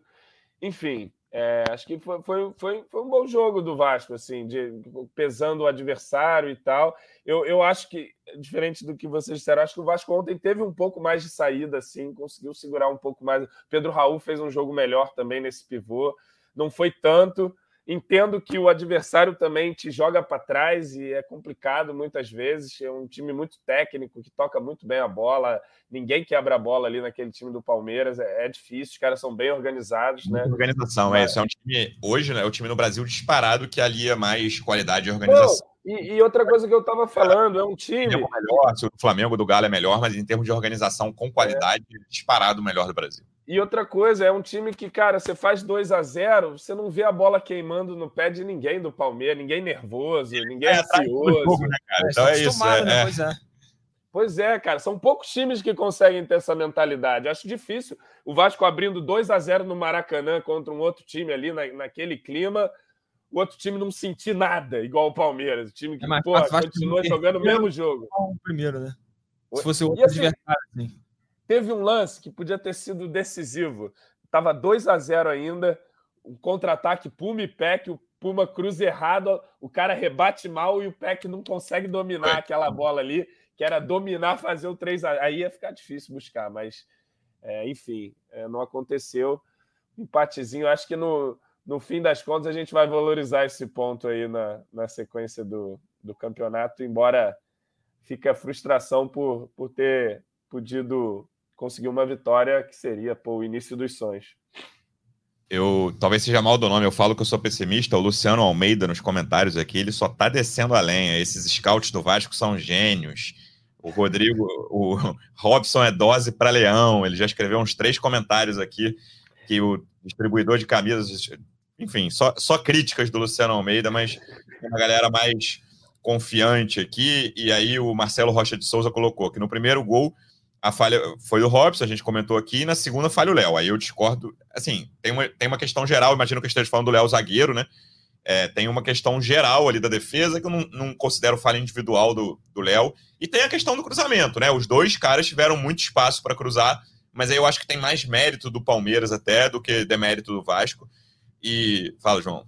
S4: Enfim, é, acho que foi, foi, foi, foi, um bom jogo do Vasco, assim, de, pesando o adversário e tal. Eu, eu acho que, diferente do que vocês disseram, acho que o Vasco ontem teve um pouco mais de saída, assim, conseguiu segurar um pouco mais. Pedro Raul fez um jogo melhor também nesse pivô. Não foi tanto, Entendo que o adversário também te joga para trás e é complicado muitas vezes. É um time muito técnico que toca muito bem a bola. Ninguém quebra a bola ali naquele time do Palmeiras. É, é difícil, os caras são bem organizados, né?
S2: Organização, é isso. É um time, hoje, né, é o time no Brasil disparado que alia mais qualidade e organização.
S4: E, e, outra coisa que eu estava falando, é um time. É
S2: melhor, se o Flamengo do Galo é melhor, mas em termos de organização com qualidade, é. disparado o melhor do Brasil.
S4: E outra coisa, é um time que, cara, você faz 2 a 0 você não vê a bola queimando no pé de ninguém do Palmeiras, ninguém nervoso, ninguém é, ansioso. Jogo, né,
S2: cara? Então é isso. É, né?
S4: Pois é. Pois é, cara, são poucos times que conseguem ter essa mentalidade. Acho difícil o Vasco abrindo 2 a 0 no Maracanã contra um outro time ali na, naquele clima, o outro time não sentir nada, igual o Palmeiras. O time que, é, porra, continua jogando o mesmo jogo.
S3: O primeiro, né? Se fosse outro assim, adversário, assim.
S4: Teve um lance que podia ter sido decisivo. Tava 2 a 0 ainda, um contra-ataque Puma e Peck, o Puma cruza errado, o cara rebate mal e o Peck não consegue dominar aquela bola ali, que era dominar, fazer o 3 a Aí ia ficar difícil buscar, mas é, enfim, é, não aconteceu. Empatezinho, acho que no, no fim das contas a gente vai valorizar esse ponto aí na, na sequência do, do campeonato, embora fique a frustração por, por ter podido conseguir uma vitória que seria pô, o início dos sonhos.
S2: Eu talvez seja mal do nome, eu falo que eu sou pessimista. O Luciano Almeida nos comentários aqui, ele só tá descendo a lenha. Esses scouts do Vasco são gênios. O Rodrigo, o Robson é dose para leão. Ele já escreveu uns três comentários aqui que o distribuidor de camisas, enfim, só, só críticas do Luciano Almeida, mas uma galera mais confiante aqui. E aí o Marcelo Rocha de Souza colocou que no primeiro gol a falha foi do Robson, a gente comentou aqui, e na segunda falha o Léo. Aí eu discordo. Assim, tem uma, tem uma questão geral, imagino que esteja falando do Léo zagueiro, né? É, tem uma questão geral ali da defesa que eu não, não considero falha individual do Léo. E tem a questão do cruzamento, né? Os dois caras tiveram muito espaço para cruzar, mas aí eu acho que tem mais mérito do Palmeiras até do que demérito do Vasco. E. Fala, João.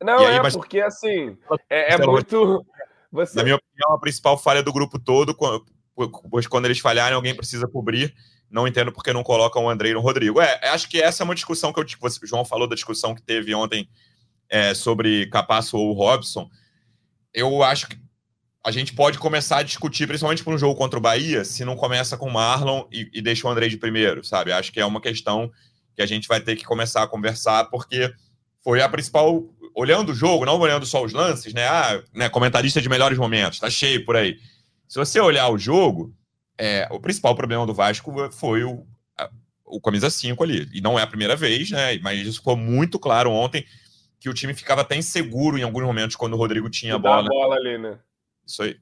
S4: Não, aí, é mas... porque assim. É, é muito.
S2: Você... Na minha opinião, a principal falha do grupo todo, pois quando eles falharem, alguém precisa cobrir. Não entendo porque não colocam o Andrei no Rodrigo. É, acho que essa é uma discussão que eu, o João falou da discussão que teve ontem é, sobre Capasso ou Robson. Eu acho que a gente pode começar a discutir, principalmente para um jogo contra o Bahia, se não começa com o Marlon e, e deixa o Andrei de primeiro, sabe? Acho que é uma questão que a gente vai ter que começar a conversar, porque foi a principal. Olhando o jogo, não olhando só os lances, né? Ah, né, comentarista de melhores momentos, tá cheio por aí. Se você olhar o jogo, é, o principal problema do Vasco foi o, a, o camisa 5 ali. E não é a primeira vez, né? Mas isso ficou muito claro ontem que o time ficava até inseguro em alguns momentos quando o Rodrigo tinha a bola.
S4: A bola ali, né?
S2: Isso aí.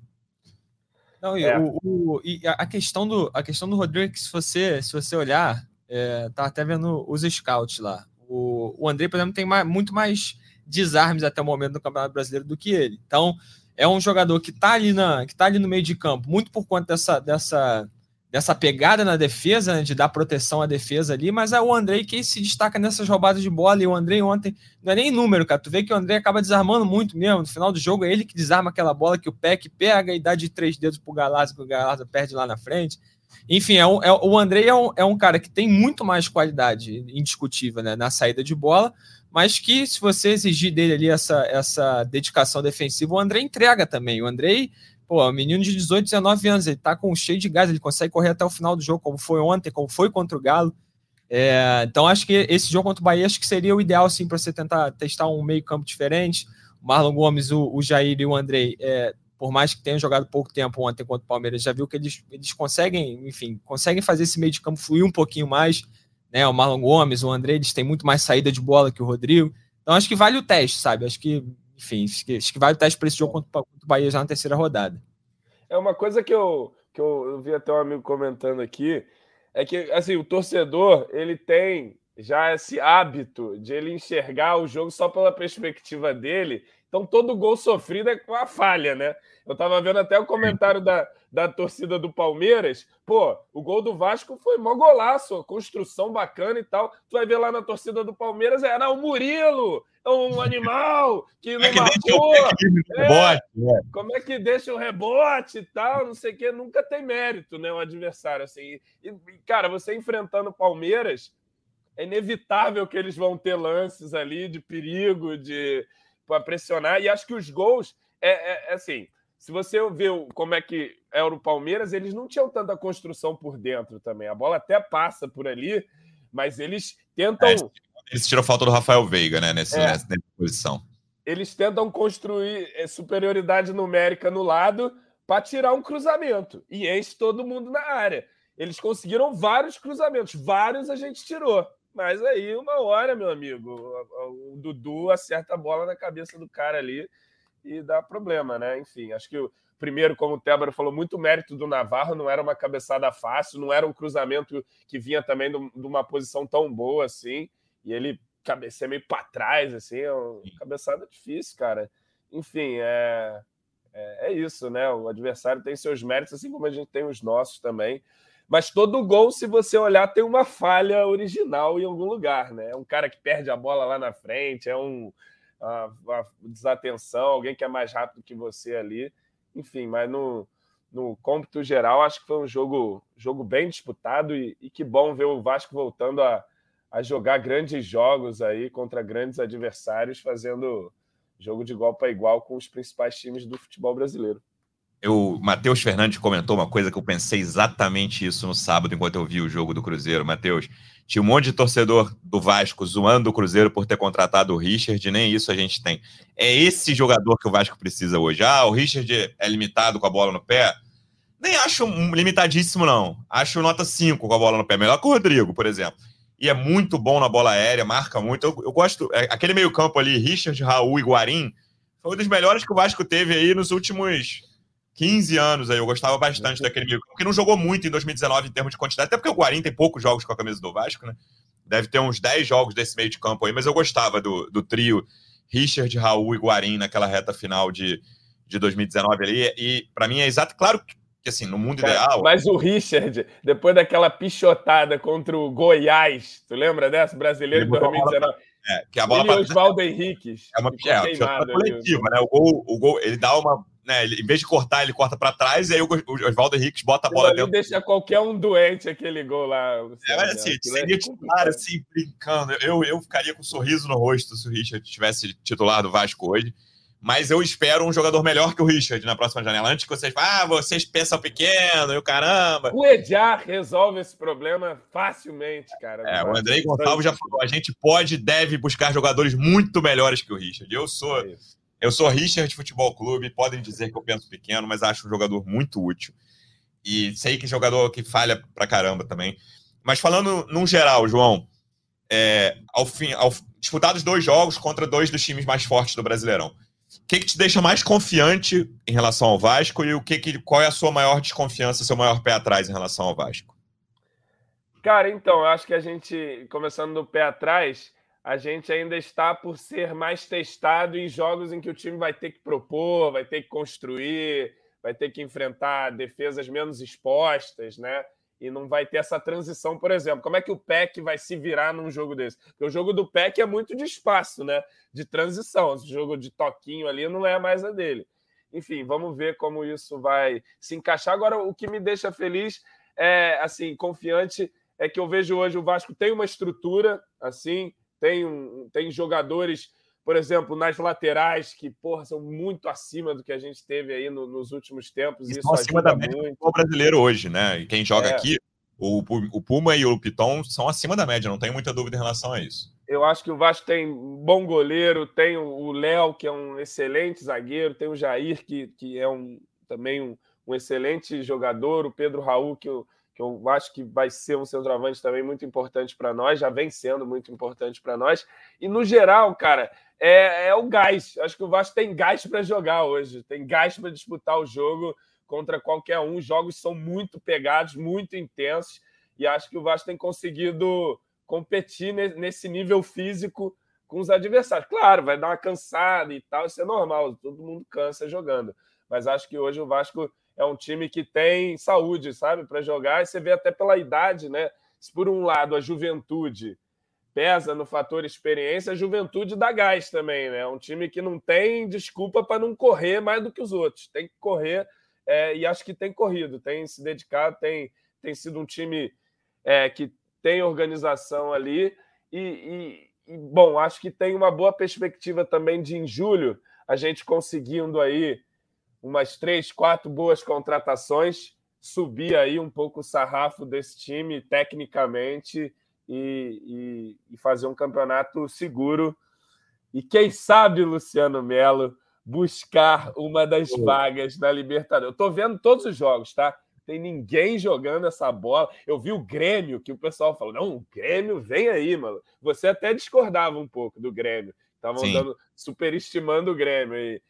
S3: Não, e, é. o, o, e a questão do a questão do Rodrigo é que se você se você olhar, é, tá até vendo os scouts lá. O, o André, por exemplo, tem mais, muito mais desarmes até o momento no Campeonato Brasileiro do que ele. Então, é um jogador que está ali, na, que tá ali no meio de campo, muito por conta dessa, dessa, dessa pegada na defesa, né, de dar proteção à defesa ali, mas é o Andrei que se destaca nessas roubadas de bola, e o Andrei ontem, não é nem número, cara, tu vê que o Andrei acaba desarmando muito mesmo, no final do jogo é ele que desarma aquela bola que o Peck pega e dá de três dedos pro Galazzi, que o Galazzi perde lá na frente, enfim, é um, é, o Andrei é um, é um cara que tem muito mais qualidade indiscutível né, na saída de bola, mas que se você exigir dele ali essa, essa dedicação defensiva, o André entrega também. O André, pô, é um menino de 18, 19 anos, ele tá com cheio de gás, ele consegue correr até o final do jogo, como foi ontem, como foi contra o Galo. É, então acho que esse jogo contra o Bahia acho que seria o ideal sim para você tentar testar um meio campo diferente. O Marlon Gomes, o, o Jair e o Andrei, é, por mais que tenham jogado pouco tempo ontem contra o Palmeiras, já viu que eles, eles conseguem, enfim, conseguem fazer esse meio de campo fluir um pouquinho mais né? O Marlon Gomes, o André, eles têm muito mais saída de bola que o Rodrigo. Então acho que vale o teste, sabe? Acho que, enfim, acho que, acho que vale o teste para esse jogo contra, o Bahia já na terceira rodada.
S4: É uma coisa que eu, que eu vi até um amigo comentando aqui, é que assim, o torcedor ele tem já esse hábito de ele enxergar o jogo só pela perspectiva dele. Então, todo gol sofrido é com a falha, né? Eu estava vendo até o comentário da, da torcida do Palmeiras. Pô, o gol do Vasco foi mó golaço, construção bacana e tal. Tu vai ver lá na torcida do Palmeiras, é, o Murilo, é um animal que não é que marcou. É, rebote, né? Como é que deixa o rebote e tal, não sei o quê. Nunca tem mérito, né, o adversário. Assim. E, cara, você enfrentando o Palmeiras é inevitável que eles vão ter lances ali de perigo, de para pressionar. E acho que os gols é, é, é, assim. Se você vê como é que era o Palmeiras, eles não tinham tanta construção por dentro também. A bola até passa por ali, mas eles tentam. É,
S2: eles tiram falta do Rafael Veiga, né? Nessa, é. nessa posição.
S4: Eles tentam construir é, superioridade numérica no lado para tirar um cruzamento e enche todo mundo na área. Eles conseguiram vários cruzamentos, vários a gente tirou. Mas aí, uma hora, meu amigo, o Dudu acerta a bola na cabeça do cara ali e dá problema, né? Enfim, acho que o primeiro, como o Tébaro falou, muito mérito do Navarro, não era uma cabeçada fácil, não era um cruzamento que vinha também de uma posição tão boa assim, e ele cabeceia meio para trás, assim, é uma cabeçada difícil, cara. Enfim, é, é, é isso, né? O adversário tem seus méritos, assim como a gente tem os nossos também. Mas todo gol, se você olhar, tem uma falha original em algum lugar, né? É um cara que perde a bola lá na frente, é um, uma, uma desatenção, alguém que é mais rápido que você ali. Enfim, mas no, no cômputo geral, acho que foi um jogo, jogo bem disputado e, e que bom ver o Vasco voltando a, a jogar grandes jogos aí contra grandes adversários, fazendo jogo de igual para igual com os principais times do futebol brasileiro
S2: o Matheus Fernandes comentou uma coisa que eu pensei exatamente isso no sábado, enquanto eu vi o jogo do Cruzeiro. Matheus, tinha um monte de torcedor do Vasco zoando o Cruzeiro por ter contratado o Richard, nem isso a gente tem. É esse jogador que o Vasco precisa hoje. Ah, o Richard é limitado com a bola no pé. Nem acho limitadíssimo, não. Acho nota 5 com a bola no pé. Melhor que o Rodrigo, por exemplo. E é muito bom na bola aérea, marca muito. Eu, eu gosto. É, aquele meio-campo ali, Richard, Raul e Guarim, foi um dos melhores que o Vasco teve aí nos últimos 15 anos aí, eu gostava bastante daquele meio porque não jogou muito em 2019 em termos de quantidade, até porque o Guarim tem poucos jogos com a camisa do Vasco, né? Deve ter uns 10 jogos desse meio de campo aí, mas eu gostava do, do trio Richard, Raul e Guarim naquela reta final de, de 2019 ali, e para mim é exato, claro que assim, no mundo ideal.
S4: Mas o Richard, depois daquela pichotada contra o Goiás, tu lembra dessa? Brasileiro de 2019.
S2: É, que a bola
S4: ele e Oswaldo Henriques.
S2: É uma é, coletiva, né? O gol, o gol, ele dá uma né, ele, em vez de cortar, ele corta para trás, e aí o, o Oswaldo Henrique bota a bola dentro.
S4: deixa qualquer um doente aquele gol lá.
S2: É, mas assim, seria titular, assim, brincando. Eu, eu ficaria com um sorriso no rosto se o Richard tivesse titular do Vasco hoje. Mas eu espero um jogador melhor que o Richard na próxima janela. Antes que vocês falem, ah, vocês pensam pequeno e o caramba.
S4: O Ediar resolve esse problema facilmente, cara.
S2: É, o Andrei Gonçalves já falou: a gente pode e deve buscar jogadores muito melhores que o Richard. Eu sou. É eu sou Richard Futebol Clube, podem dizer que eu penso pequeno, mas acho um jogador muito útil. E sei que é jogador que falha pra caramba também. Mas falando num geral, João, é, ao fim, ao, disputados dois jogos contra dois dos times mais fortes do Brasileirão. Que, que te deixa mais confiante em relação ao Vasco e o que, que qual é a sua maior desconfiança, seu maior pé atrás em relação ao Vasco?
S4: Cara, então, eu acho que a gente, começando do pé atrás, a gente ainda está por ser mais testado em jogos em que o time vai ter que propor, vai ter que construir, vai ter que enfrentar defesas menos expostas, né? E não vai ter essa transição, por exemplo. Como é que o PEC vai se virar num jogo desse? Porque o jogo do PEC é muito de espaço, né? De transição. O jogo de toquinho ali não é mais a dele. Enfim, vamos ver como isso vai se encaixar. Agora, o que me deixa feliz é, assim, confiante, é que eu vejo hoje o Vasco tem uma estrutura, assim, tem, um, tem jogadores, por exemplo, nas laterais, que porra, são muito acima do que a gente teve aí no, nos últimos tempos.
S2: Isso, isso acima da média muito. do brasileiro hoje, né? E quem joga é. aqui, o, o Puma e o Piton são acima da média, não tem muita dúvida em relação a isso.
S4: Eu acho que o Vasco tem bom goleiro, tem o Léo, que é um excelente zagueiro, tem o Jair, que, que é um, também um, um excelente jogador, o Pedro Raul, que eu, que eu acho que vai ser um centroavante também muito importante para nós, já vem sendo muito importante para nós. E no geral, cara, é, é, o gás. Acho que o Vasco tem gás para jogar hoje, tem gás para disputar o jogo contra qualquer um. Os jogos são muito pegados, muito intensos, e acho que o Vasco tem conseguido competir nesse nível físico com os adversários. Claro, vai dar uma cansada e tal, isso é normal, todo mundo cansa jogando. Mas acho que hoje o Vasco é um time que tem saúde, sabe, para jogar. E você vê até pela idade, né? Se por um lado a juventude pesa no fator experiência, a juventude dá gás também, né? É um time que não tem desculpa para não correr mais do que os outros. Tem que correr é, e acho que tem corrido, tem se dedicado, tem, tem sido um time é, que tem organização ali e, e, e, bom, acho que tem uma boa perspectiva também de em julho a gente conseguindo aí umas três, quatro boas contratações, subir aí um pouco o sarrafo desse time tecnicamente e, e, e fazer um campeonato seguro. E quem sabe, Luciano Melo, buscar uma das vagas na Libertadores. Eu estou vendo todos os jogos, tá? Tem ninguém jogando essa bola. Eu vi o Grêmio, que o pessoal falou: não, o Grêmio vem aí, mano. Você até discordava um pouco do Grêmio. Estavam superestimando o Grêmio. E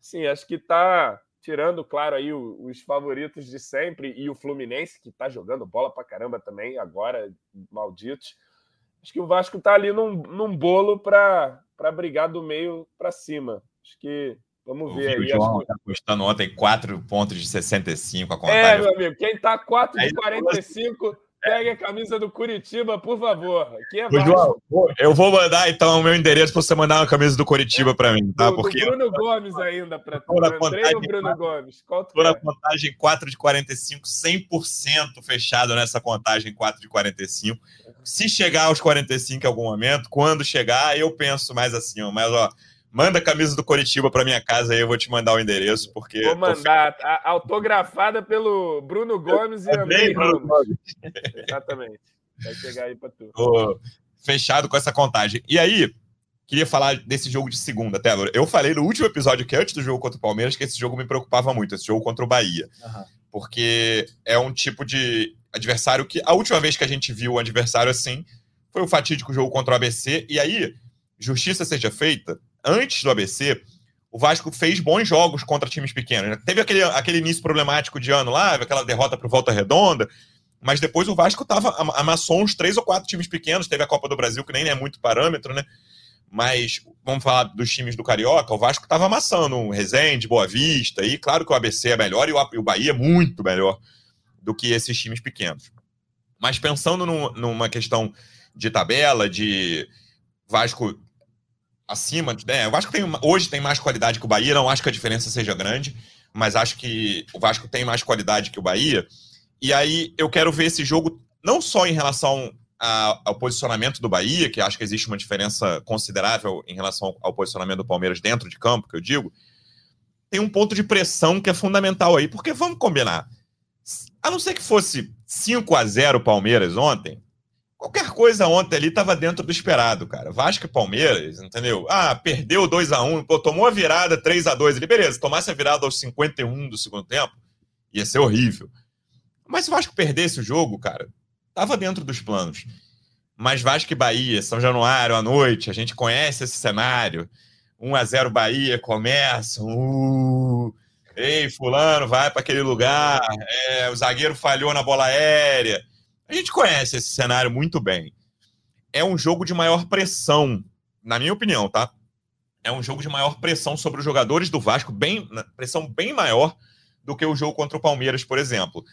S4: Sim, acho que está tirando, claro, aí os favoritos de sempre e o Fluminense, que está jogando bola para caramba também, agora, malditos. Acho que o Vasco está ali num, num bolo para brigar do meio para cima. Acho que Vamos ver aí. O
S2: João está postando ontem 4 pontos de 65 a
S4: é, contagem. É, meu amigo, quem está 4 de 45 Pegue a camisa do Curitiba, por favor. Aqui é
S2: João, eu vou mandar então o meu endereço para você mandar uma camisa do Curitiba para mim, tá?
S4: Do, Porque do Bruno Gomes ainda para tu.
S2: Andrei ou Bruno Gomes? Estou na contagem 4 de 45, 100% fechado nessa contagem 4 de 45. Se chegar aos 45 em algum momento, quando chegar, eu penso mais assim, ó, mas ó, Manda a camisa do Coritiba para minha casa aí, eu vou te mandar o endereço, porque.
S4: Vou mandar, tô... autografada pelo Bruno Gomes e André Ramos. Exatamente. Vai chegar aí para tu.
S2: Tô fechado com essa contagem. E aí, queria falar desse jogo de segunda, Télora. Eu falei no último episódio, que antes do jogo contra o Palmeiras, que esse jogo me preocupava muito, esse jogo contra o Bahia. Uhum. Porque é um tipo de adversário que. A última vez que a gente viu um adversário assim foi o fatídico jogo contra o ABC. E aí, justiça seja feita antes do ABC, o Vasco fez bons jogos contra times pequenos. Né? Teve aquele, aquele início problemático de ano lá, aquela derrota para Volta Redonda, mas depois o Vasco tava, amassou uns três ou quatro times pequenos. Teve a Copa do Brasil, que nem é muito parâmetro, né? Mas vamos falar dos times do Carioca. O Vasco estava amassando um Resende, Boa Vista, e claro que o ABC é melhor e o, Bahia é muito melhor do que esses times pequenos. Mas pensando no, numa questão de tabela, de Vasco acima. Né? Eu acho que tem, hoje tem mais qualidade que o Bahia, não acho que a diferença seja grande, mas acho que o Vasco tem mais qualidade que o Bahia. E aí eu quero ver esse jogo não só em relação a, ao posicionamento do Bahia, que acho que existe uma diferença considerável em relação ao posicionamento do Palmeiras dentro de campo, que eu digo. Tem um ponto de pressão que é fundamental aí, porque vamos combinar. A não ser que fosse 5 a 0 Palmeiras ontem, Qualquer coisa ontem ali estava dentro do esperado, cara. Vasco e Palmeiras, entendeu? Ah, perdeu 2 a 1 pô, tomou a virada 3 a 2 ali, beleza. Tomasse a virada aos 51 do segundo tempo, ia ser horrível. Mas se o Vasco perdesse o jogo, cara, tava dentro dos planos. Mas Vasco e Bahia, São Januário à noite, a gente conhece esse cenário. 1 a 0 Bahia, começa. Uh, ei, fulano, vai para aquele lugar. É, o zagueiro falhou na bola aérea a gente conhece esse cenário muito bem. É um jogo de maior pressão, na minha opinião, tá? É um jogo de maior pressão sobre os jogadores do Vasco, bem, pressão bem maior do que o jogo contra o Palmeiras, por exemplo.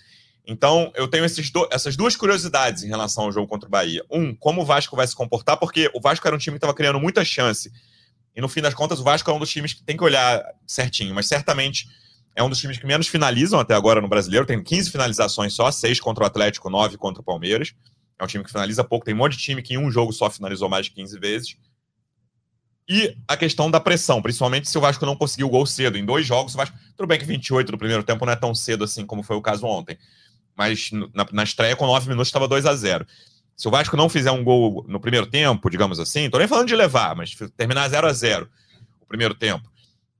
S2: Então, eu tenho do, essas duas curiosidades em relação ao jogo contra o Bahia. Um, como o Vasco vai se comportar, porque o Vasco era um time que estava criando muita chance. E no fim das contas, o Vasco é um dos times que tem que olhar certinho, mas certamente é um dos times que menos finalizam até agora no brasileiro. Tem 15 finalizações só, 6 contra o Atlético, 9 contra o Palmeiras. É um time que finaliza pouco. Tem um monte de time que em um jogo só finalizou mais de 15 vezes. E a questão da pressão, principalmente se o Vasco não conseguiu o gol cedo. Em dois jogos, o Vasco. Tudo bem que 28 do primeiro tempo não é tão cedo assim como foi o caso ontem. Mas na, na estreia, com 9 minutos, estava 2 a 0 Se o Vasco não fizer um gol no primeiro tempo, digamos assim, tô nem falando de levar, mas terminar 0 a 0 o primeiro tempo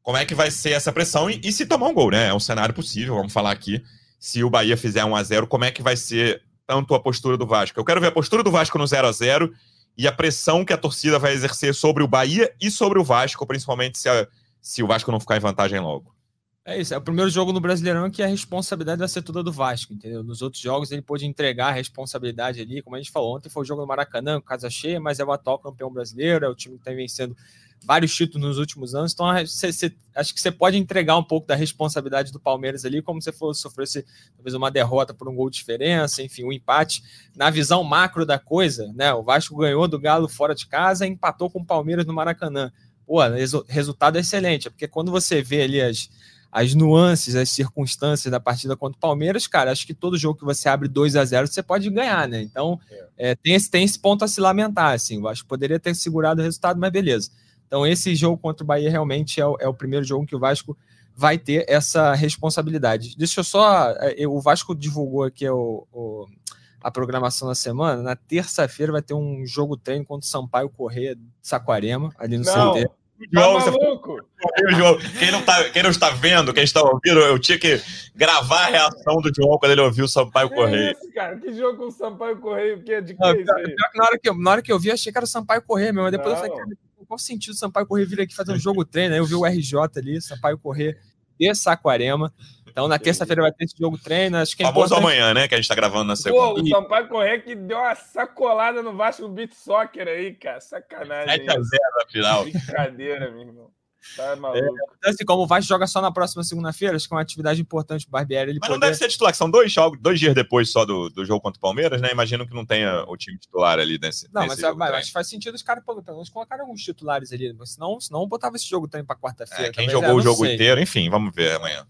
S2: como é que vai ser essa pressão e, e, se tomar um gol, né? É um cenário possível, vamos falar aqui. se o Bahia fizer 1 a 0 como é que vai ser tanto a postura do Vasco? Eu quero ver a postura do Vasco no 0 a 0 e a pressão que a torcida vai exercer sobre o Bahia e sobre o Vasco, principalmente se, a, se o Vasco não ficar em vantagem logo.
S3: É isso, é o primeiro jogo no Brasileirão que a responsabilidade vai ser toda do Vasco, entendeu? Nos outros jogos ele pôde entregar a responsabilidade ali, como a gente falou, ontem foi o jogo no Maracanã, casa cheia, mas é o atual campeão brasileiro, é o time que está vencendo vários títulos nos últimos anos, então cê, cê, acho que você pode entregar um pouco da responsabilidade do Palmeiras ali, como você for sofresse talvez uma derrota por um gol de diferença, enfim, um empate. Na visão macro da coisa, né? O Vasco ganhou do Galo fora de casa e empatou com o Palmeiras no Maracanã. Pô, resultado excelente, porque quando você vê ali as as nuances, as circunstâncias da partida contra o Palmeiras, cara, acho que todo jogo que você abre 2 a 0 você pode ganhar, né? Então, é. É, tem, esse, tem esse ponto a se lamentar, assim. Eu acho que poderia ter segurado o resultado, mas beleza. Então, esse jogo contra o Bahia realmente é o, é o primeiro jogo que o Vasco vai ter essa responsabilidade. Deixa eu só. É, o Vasco divulgou aqui o, o a programação da semana. Na terça-feira vai ter um jogo treino contra o Sampaio Correia Saquarema, ali no
S4: Não. CT. João, tá maluco?
S2: João. Quem, não tá, quem não está vendo, quem está ouvindo, eu tinha que gravar a reação do João quando ele ouviu o Sampaio que Correia.
S4: Isso, cara? Que jogo com o Sampaio Correia? Que é de que não, pior,
S3: pior que na, hora que eu, na hora que eu vi, achei que era o Sampaio Correia mesmo. Depois não. eu falei, cara, qual sentido o Sampaio Correia vir aqui fazer um jogo treino? Aí eu vi o RJ ali, Sampaio Correia de Saquarema. Então, na terça-feira vai ter esse jogo treino. Acho que é
S2: Famoso importante... amanhã, né? Que a gente tá gravando na segunda.
S4: Pô, o Sampaio Correia que deu uma sacolada no Vasco Beat Soccer aí, cara. Sacanagem. 7x0
S2: na final.
S4: Brincadeira, meu irmão. Tá
S3: é, maluco. É, então, assim, como o Vasco joga só na próxima segunda-feira, acho que é uma atividade importante o Barbieri. Ele
S2: Mas
S3: poder...
S2: não deve ser titular, que são dois jogos, dois dias depois só do, do jogo contra o Palmeiras, né? Imagino que não tenha o time titular ali nesse.
S3: Não,
S2: nesse
S3: mas, mas acho que faz sentido os caras pelo menos colocarem alguns titulares ali. Senão, senão botava esse jogo também para quarta-feira.
S2: É, quem jogou é, o jogo sei. inteiro, enfim, vamos ver amanhã.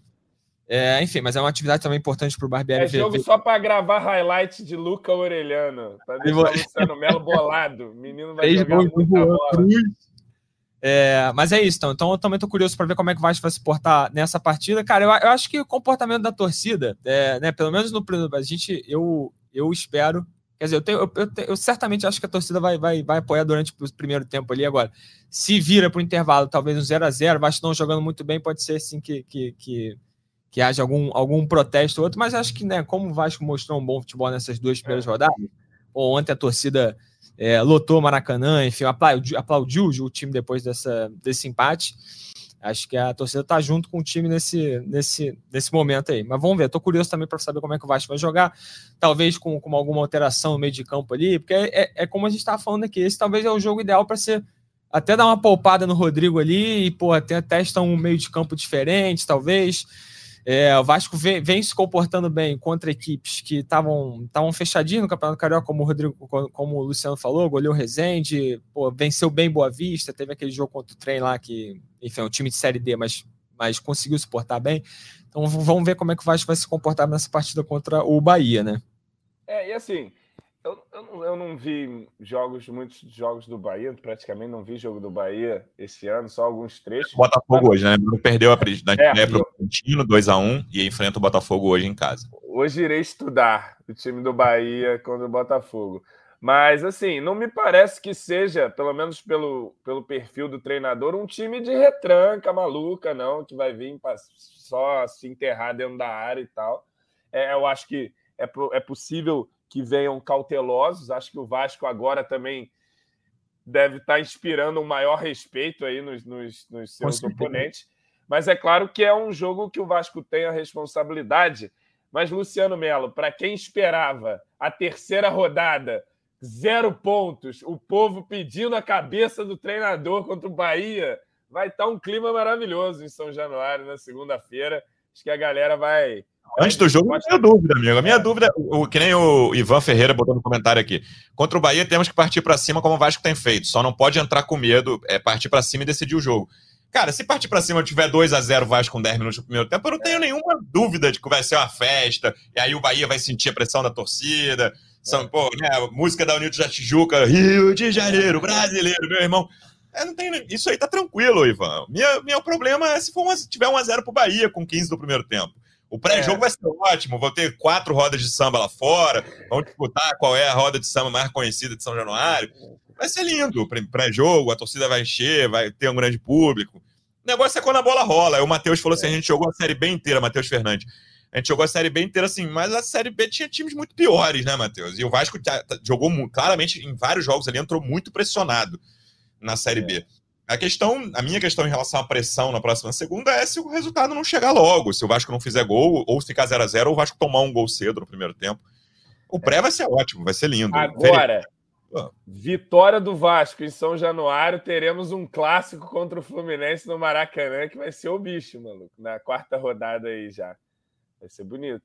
S3: É, enfim, mas é uma atividade também importante para o Barbieri. É
S4: ver, jogo ver... só para gravar highlight de Luca Orelhano. Para deixar o Luciano Melo bolado. O menino vai Três jogar muita bola.
S3: É, mas é isso, então. Então eu também tô curioso para ver como é que o Vasco vai se portar nessa partida. Cara, eu, eu acho que o comportamento da torcida, é, né, pelo menos no a gente, eu, eu espero. Quer dizer, eu, tenho, eu, eu, eu, certamente acho que a torcida vai, vai, vai apoiar durante o primeiro tempo ali agora. Se vira para o intervalo, talvez um 0 a 0 Vasco não jogando muito bem, pode ser assim que, que, que, que haja algum, algum protesto ou outro, mas acho que, né, como o Vasco mostrou um bom futebol nessas duas primeiras é. rodadas, ontem a torcida é, lotou Maracanã, enfim, aplaudiu, aplaudiu, o time depois dessa, desse empate. Acho que a torcida está junto com o time nesse, nesse, nesse momento aí. Mas vamos ver, estou curioso também para saber como é que o Vasco vai jogar. Talvez com, com alguma alteração no meio de campo ali, porque é, é, é como a gente estava falando aqui. Esse talvez é o jogo ideal para ser até dar uma poupada no Rodrigo ali e, pô, até testa um meio de campo diferente, talvez. É, o Vasco vem, vem, se comportando bem contra equipes que estavam fechadinhas no Campeonato Carioca, como o Rodrigo, como o Luciano falou, goleou Rezende, pô, venceu bem Boa Vista, teve aquele jogo contra o trem lá que, enfim, é um time de Série D, mas, mas conseguiu se portar bem. Então vamos ver como é que o Vasco vai se comportar nessa partida contra o Bahia, né?
S4: É, e assim, eu, eu, eu, não vi jogos, muitos jogos do Bahia, praticamente não vi jogo do Bahia esse ano, só alguns trechos.
S2: Botafogo hoje, né? Perdeu a da é, para o Argentino, 2x1, e enfrenta o Botafogo hoje em casa.
S4: Hoje irei estudar o time do Bahia contra o Botafogo. Mas, assim, não me parece que seja, pelo menos pelo, pelo perfil do treinador, um time de retranca maluca, não, que vai vir só se enterrar dentro da área e tal. É, eu acho que é, é possível que venham cautelosos. Acho que o Vasco agora também deve estar inspirando um maior respeito aí nos, nos, nos seus oponentes. Mas é claro que é um jogo que o Vasco tem a responsabilidade. Mas, Luciano Melo, para quem esperava a terceira rodada, zero pontos, o povo pedindo a cabeça do treinador contra o Bahia, vai estar um clima maravilhoso em São Januário na segunda-feira. Acho que a galera vai
S2: Antes do jogo, não tenho dúvida, amigo. A minha é. dúvida, o, que nem o Ivan Ferreira botou no comentário aqui. Contra o Bahia, temos que partir para cima como o Vasco tem feito. Só não pode entrar com medo, é partir para cima e decidir o jogo. Cara, se partir para cima e tiver 2 a 0 Vasco com 10 minutos no primeiro tempo, eu não tenho nenhuma dúvida de que vai ser uma festa, e aí o Bahia vai sentir a pressão da torcida. São, é. pô, né, música da Unito da Tijuca, Rio de Janeiro, brasileiro, meu irmão. É, não tem, isso aí tá tranquilo, Ivan. Minha, meu problema é se for uma, tiver 1 a 0 pro Bahia com 15 do primeiro tempo. O pré-jogo é. vai ser ótimo, vou ter quatro rodas de samba lá fora, vamos disputar qual é a roda de samba mais conhecida de São Januário. Vai ser lindo o pré-jogo, a torcida vai encher, vai ter um grande público. O negócio é quando a bola rola. Aí o Matheus falou assim: a gente jogou a série bem inteira, Matheus Fernandes. A gente jogou a Série B inteira assim, mas a Série B tinha times muito piores, né, Matheus? E o Vasco jogou claramente em vários jogos ali, entrou muito pressionado na Série é. B. A questão, a minha questão em relação à pressão na próxima segunda é se o resultado não chegar logo, se o Vasco não fizer gol, ou se ficar 0 a 0 ou o Vasco tomar um gol cedo no primeiro tempo. O pré vai ser ótimo, vai ser lindo.
S4: Agora, vitória do Vasco em São Januário, teremos um clássico contra o Fluminense no Maracanã, que vai ser o bicho, maluco, na quarta rodada aí já. Vai ser bonito.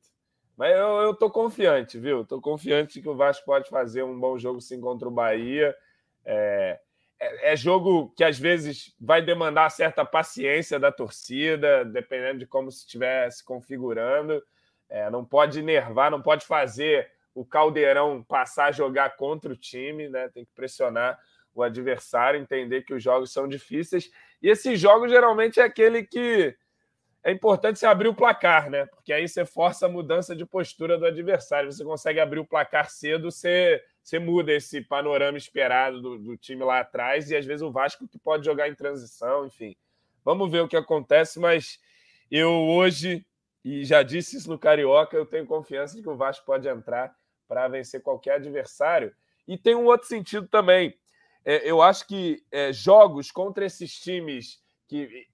S4: Mas eu, eu tô confiante, viu? Tô confiante que o Vasco pode fazer um bom jogo sim contra o Bahia. É, é, é jogo que às vezes vai demandar certa paciência da torcida, dependendo de como se estiver se configurando. É, não pode nervar, não pode fazer o Caldeirão passar a jogar contra o time, né? Tem que pressionar o adversário, entender que os jogos são difíceis. E esse jogo geralmente é aquele que é importante você abrir o placar, né? Porque aí você força a mudança de postura do adversário. Você consegue abrir o placar cedo, você, você muda esse panorama esperado do, do time lá atrás, e às vezes o Vasco que pode jogar em transição, enfim. Vamos ver o que acontece, mas eu hoje, e já disse isso no Carioca, eu tenho confiança de que o Vasco pode entrar para vencer qualquer adversário. E tem um outro sentido também. É, eu acho que é, jogos contra esses times que,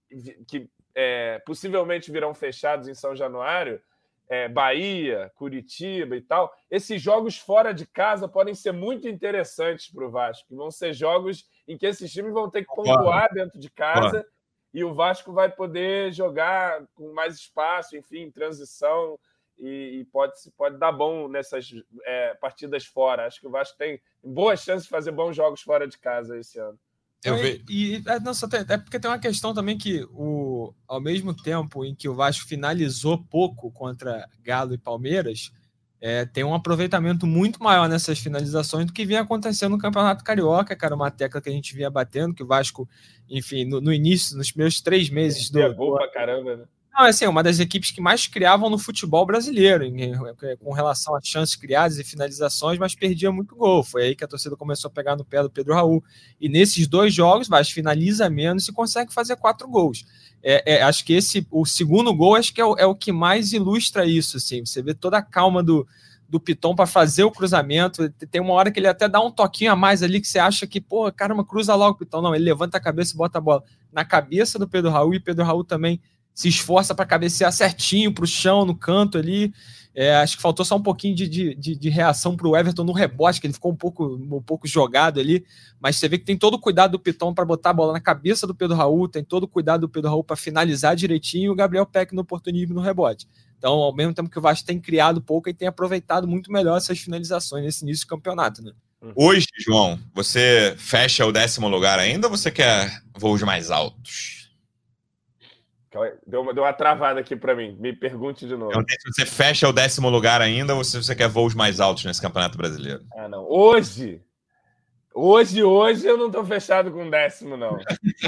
S4: que é, possivelmente virão fechados em São Januário, é, Bahia, Curitiba e tal, esses jogos fora de casa podem ser muito interessantes para o Vasco. Vão ser jogos em que esses times vão ter que pontuar dentro de casa e o Vasco vai poder jogar com mais espaço, enfim, transição e, e, pode, pode dar bom nessas é, partidas fora. Acho que o Vasco tem boas chances de fazer bons jogos fora de casa esse ano.
S3: Eu ve... E, é, não, só tem, é porque tem uma questão também que, o, ao mesmo tempo em que o Vasco finalizou pouco contra Galo e Palmeiras, é, tem um aproveitamento muito maior nessas finalizações do que vinha acontecendo no Campeonato Carioca, cara, uma tecla que a gente vinha batendo, que o Vasco, enfim, no, no início, nos primeiros três meses
S4: do. É boa pra caramba, né?
S3: Não, é assim, uma das equipes que mais criavam no futebol brasileiro, em, com relação a chances criadas e finalizações, mas perdia muito gol. Foi aí que a torcida começou a pegar no pé do Pedro Raul. E nesses dois jogos, Vasco finaliza menos e consegue fazer quatro gols. É, é, acho que esse, o segundo gol, acho que é o, é o que mais ilustra isso. Assim. Você vê toda a calma do, do Piton para fazer o cruzamento. Tem uma hora que ele até dá um toquinho a mais ali que você acha que, pô, caramba, cruza logo o Piton. Não, ele levanta a cabeça e bota a bola na cabeça do Pedro Raul e Pedro Raul também se esforça para cabecear certinho para o chão, no canto ali. É, acho que faltou só um pouquinho de, de, de, de reação para o Everton no rebote, que ele ficou um pouco, um pouco jogado ali. Mas você vê que tem todo o cuidado do Piton para botar a bola na cabeça do Pedro Raul, tem todo o cuidado do Pedro Raul para finalizar direitinho e o Gabriel Peck no oportunismo no rebote. Então, ao mesmo tempo que o Vasco tem criado pouco, e tem aproveitado muito melhor essas finalizações nesse início do campeonato. Né?
S2: Hoje, João, você fecha o décimo lugar ainda ou você quer voos mais altos?
S4: Deu uma, deu uma travada aqui para mim. Me pergunte de novo.
S2: se você fecha o décimo lugar ainda ou se você quer voos mais altos nesse Campeonato Brasileiro.
S4: Ah, não. Hoje, hoje, hoje eu não estou fechado com décimo, não.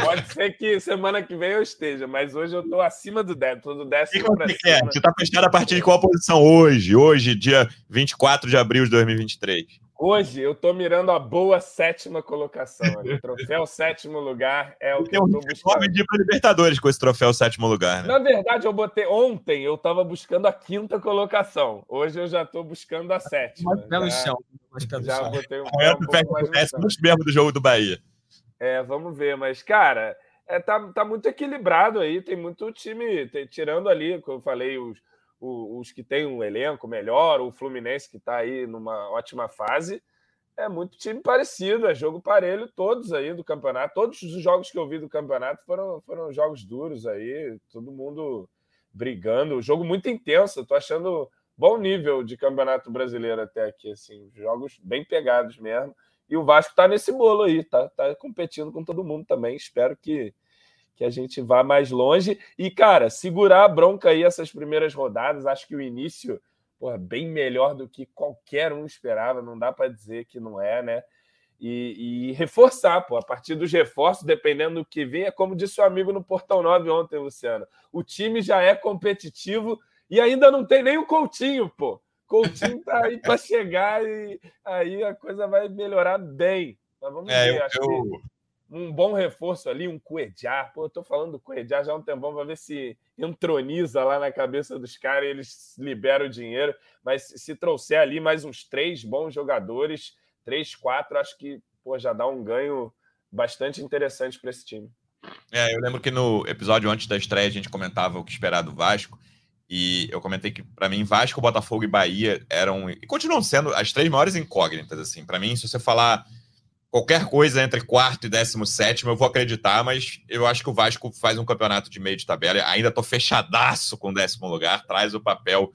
S4: Pode ser que semana que vem eu esteja, mas hoje eu estou acima do décimo. Tô do décimo
S2: para cima. Você está fechado a partir de qual posição hoje? Hoje, dia 24 de abril de 2023.
S4: Hoje eu tô mirando a boa sétima colocação. O troféu sétimo lugar é o que eu tô buscando.
S2: Eu para Libertadores com esse troféu sétimo lugar. Né?
S4: Na verdade, eu botei ontem, eu tava buscando a quinta colocação. Hoje eu já tô buscando a sétima.
S3: Mais pelo chão. Mais
S4: pelo já chão. botei um, Amanhã um
S2: pouco mais mesmo do jogo do Bahia.
S4: É, vamos ver, mas cara, é, tá, tá muito equilibrado aí, tem muito time, tem, tirando ali, como eu falei, os os que têm um elenco melhor, o Fluminense que está aí numa ótima fase, é muito time parecido, é jogo parelho todos aí do campeonato. Todos os jogos que eu vi do campeonato foram, foram jogos duros aí, todo mundo brigando, jogo muito intenso. Estou achando bom nível de campeonato brasileiro até aqui, assim, jogos bem pegados mesmo. E o Vasco está nesse bolo aí, tá, tá competindo com todo mundo também. Espero que que a gente vá mais longe. E, cara, segurar a bronca aí essas primeiras rodadas, acho que o início, porra, bem melhor do que qualquer um esperava, não dá para dizer que não é, né? E, e, reforçar, pô, a partir dos reforços, dependendo do que vem, é como disse o amigo no Portão 9 ontem, Luciano. O time já é competitivo e ainda não tem nem o Coutinho, pô. Coutinho tá aí para chegar e aí a coisa vai melhorar bem. Mas vamos
S2: é, ver. Eu, eu,
S4: um bom reforço ali, um Cuejar. Pô, eu tô falando do Cuejar já há um tempão para ver se entroniza lá na cabeça dos caras e eles liberam o dinheiro. Mas se trouxer ali mais uns três bons jogadores, três, quatro, acho que pô, já dá um ganho bastante interessante para esse time.
S2: É, eu lembro que no episódio antes da estreia a gente comentava o que esperar do Vasco. E eu comentei que, para mim, Vasco, Botafogo e Bahia eram. E continuam sendo as três maiores incógnitas, assim. Para mim, se você falar qualquer coisa entre quarto e décimo sétimo, eu vou acreditar, mas eu acho que o Vasco faz um campeonato de meio de tabela. Ainda tô fechadaço com o décimo lugar, traz o papel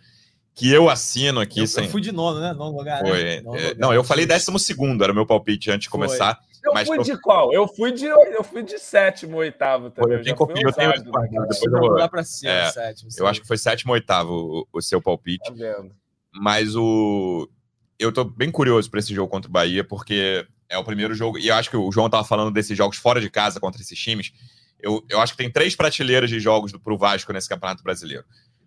S2: que eu assino aqui.
S3: Eu,
S2: sem...
S3: eu fui de nono, né? Nono lugar.
S2: Foi.
S3: Né? Nono
S2: é,
S3: lugar.
S2: não, eu falei décimo segundo, era o meu palpite antes de
S3: Foi.
S2: começar.
S4: Eu
S2: Mas
S4: fui
S2: pro-
S4: de qual? Eu fui de, eu fui de sétimo, oitavo também.
S2: eu copia, eu tenho
S4: né,
S2: depois eu vou-
S3: lá pra cima,
S2: É,
S3: sétimo.
S2: Eu acho que foi sétimo ou oitavo o, o seu palpite.
S4: Tá vendo?
S2: Mas o. Eu tô bem curioso para esse jogo contra o Bahia, porque é o primeiro jogo. E eu acho que o João tava falando desses jogos fora de casa contra esses times. Eu, eu acho que tem três prateleiras de jogos do, pro Vasco nesse Campeonato Brasileiro.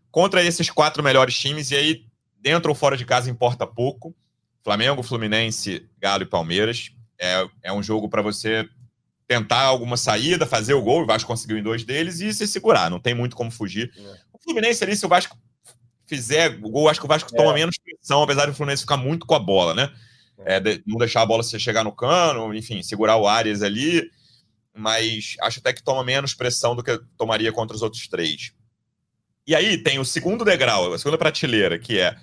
S2: Contra esses quatro melhores times, e aí, dentro ou fora de casa, importa pouco. Flamengo, Fluminense, Galo e Palmeiras. É, é um jogo para você tentar alguma saída, fazer o gol. O Vasco conseguiu em dois deles e se segurar. Não tem muito como fugir.
S4: É.
S2: O Fluminense ali, se o Vasco fizer o gol, acho que o Vasco toma
S4: É.
S2: menos pressão, apesar do Fluminense ficar muito com a bola, né? É, de- não deixar a bola chegar no cano, enfim, segurar o Arias ali, mas acho até que toma menos pressão do que tomaria contra os outros três. E aí tem o segundo degrau, a segunda prateleira, que é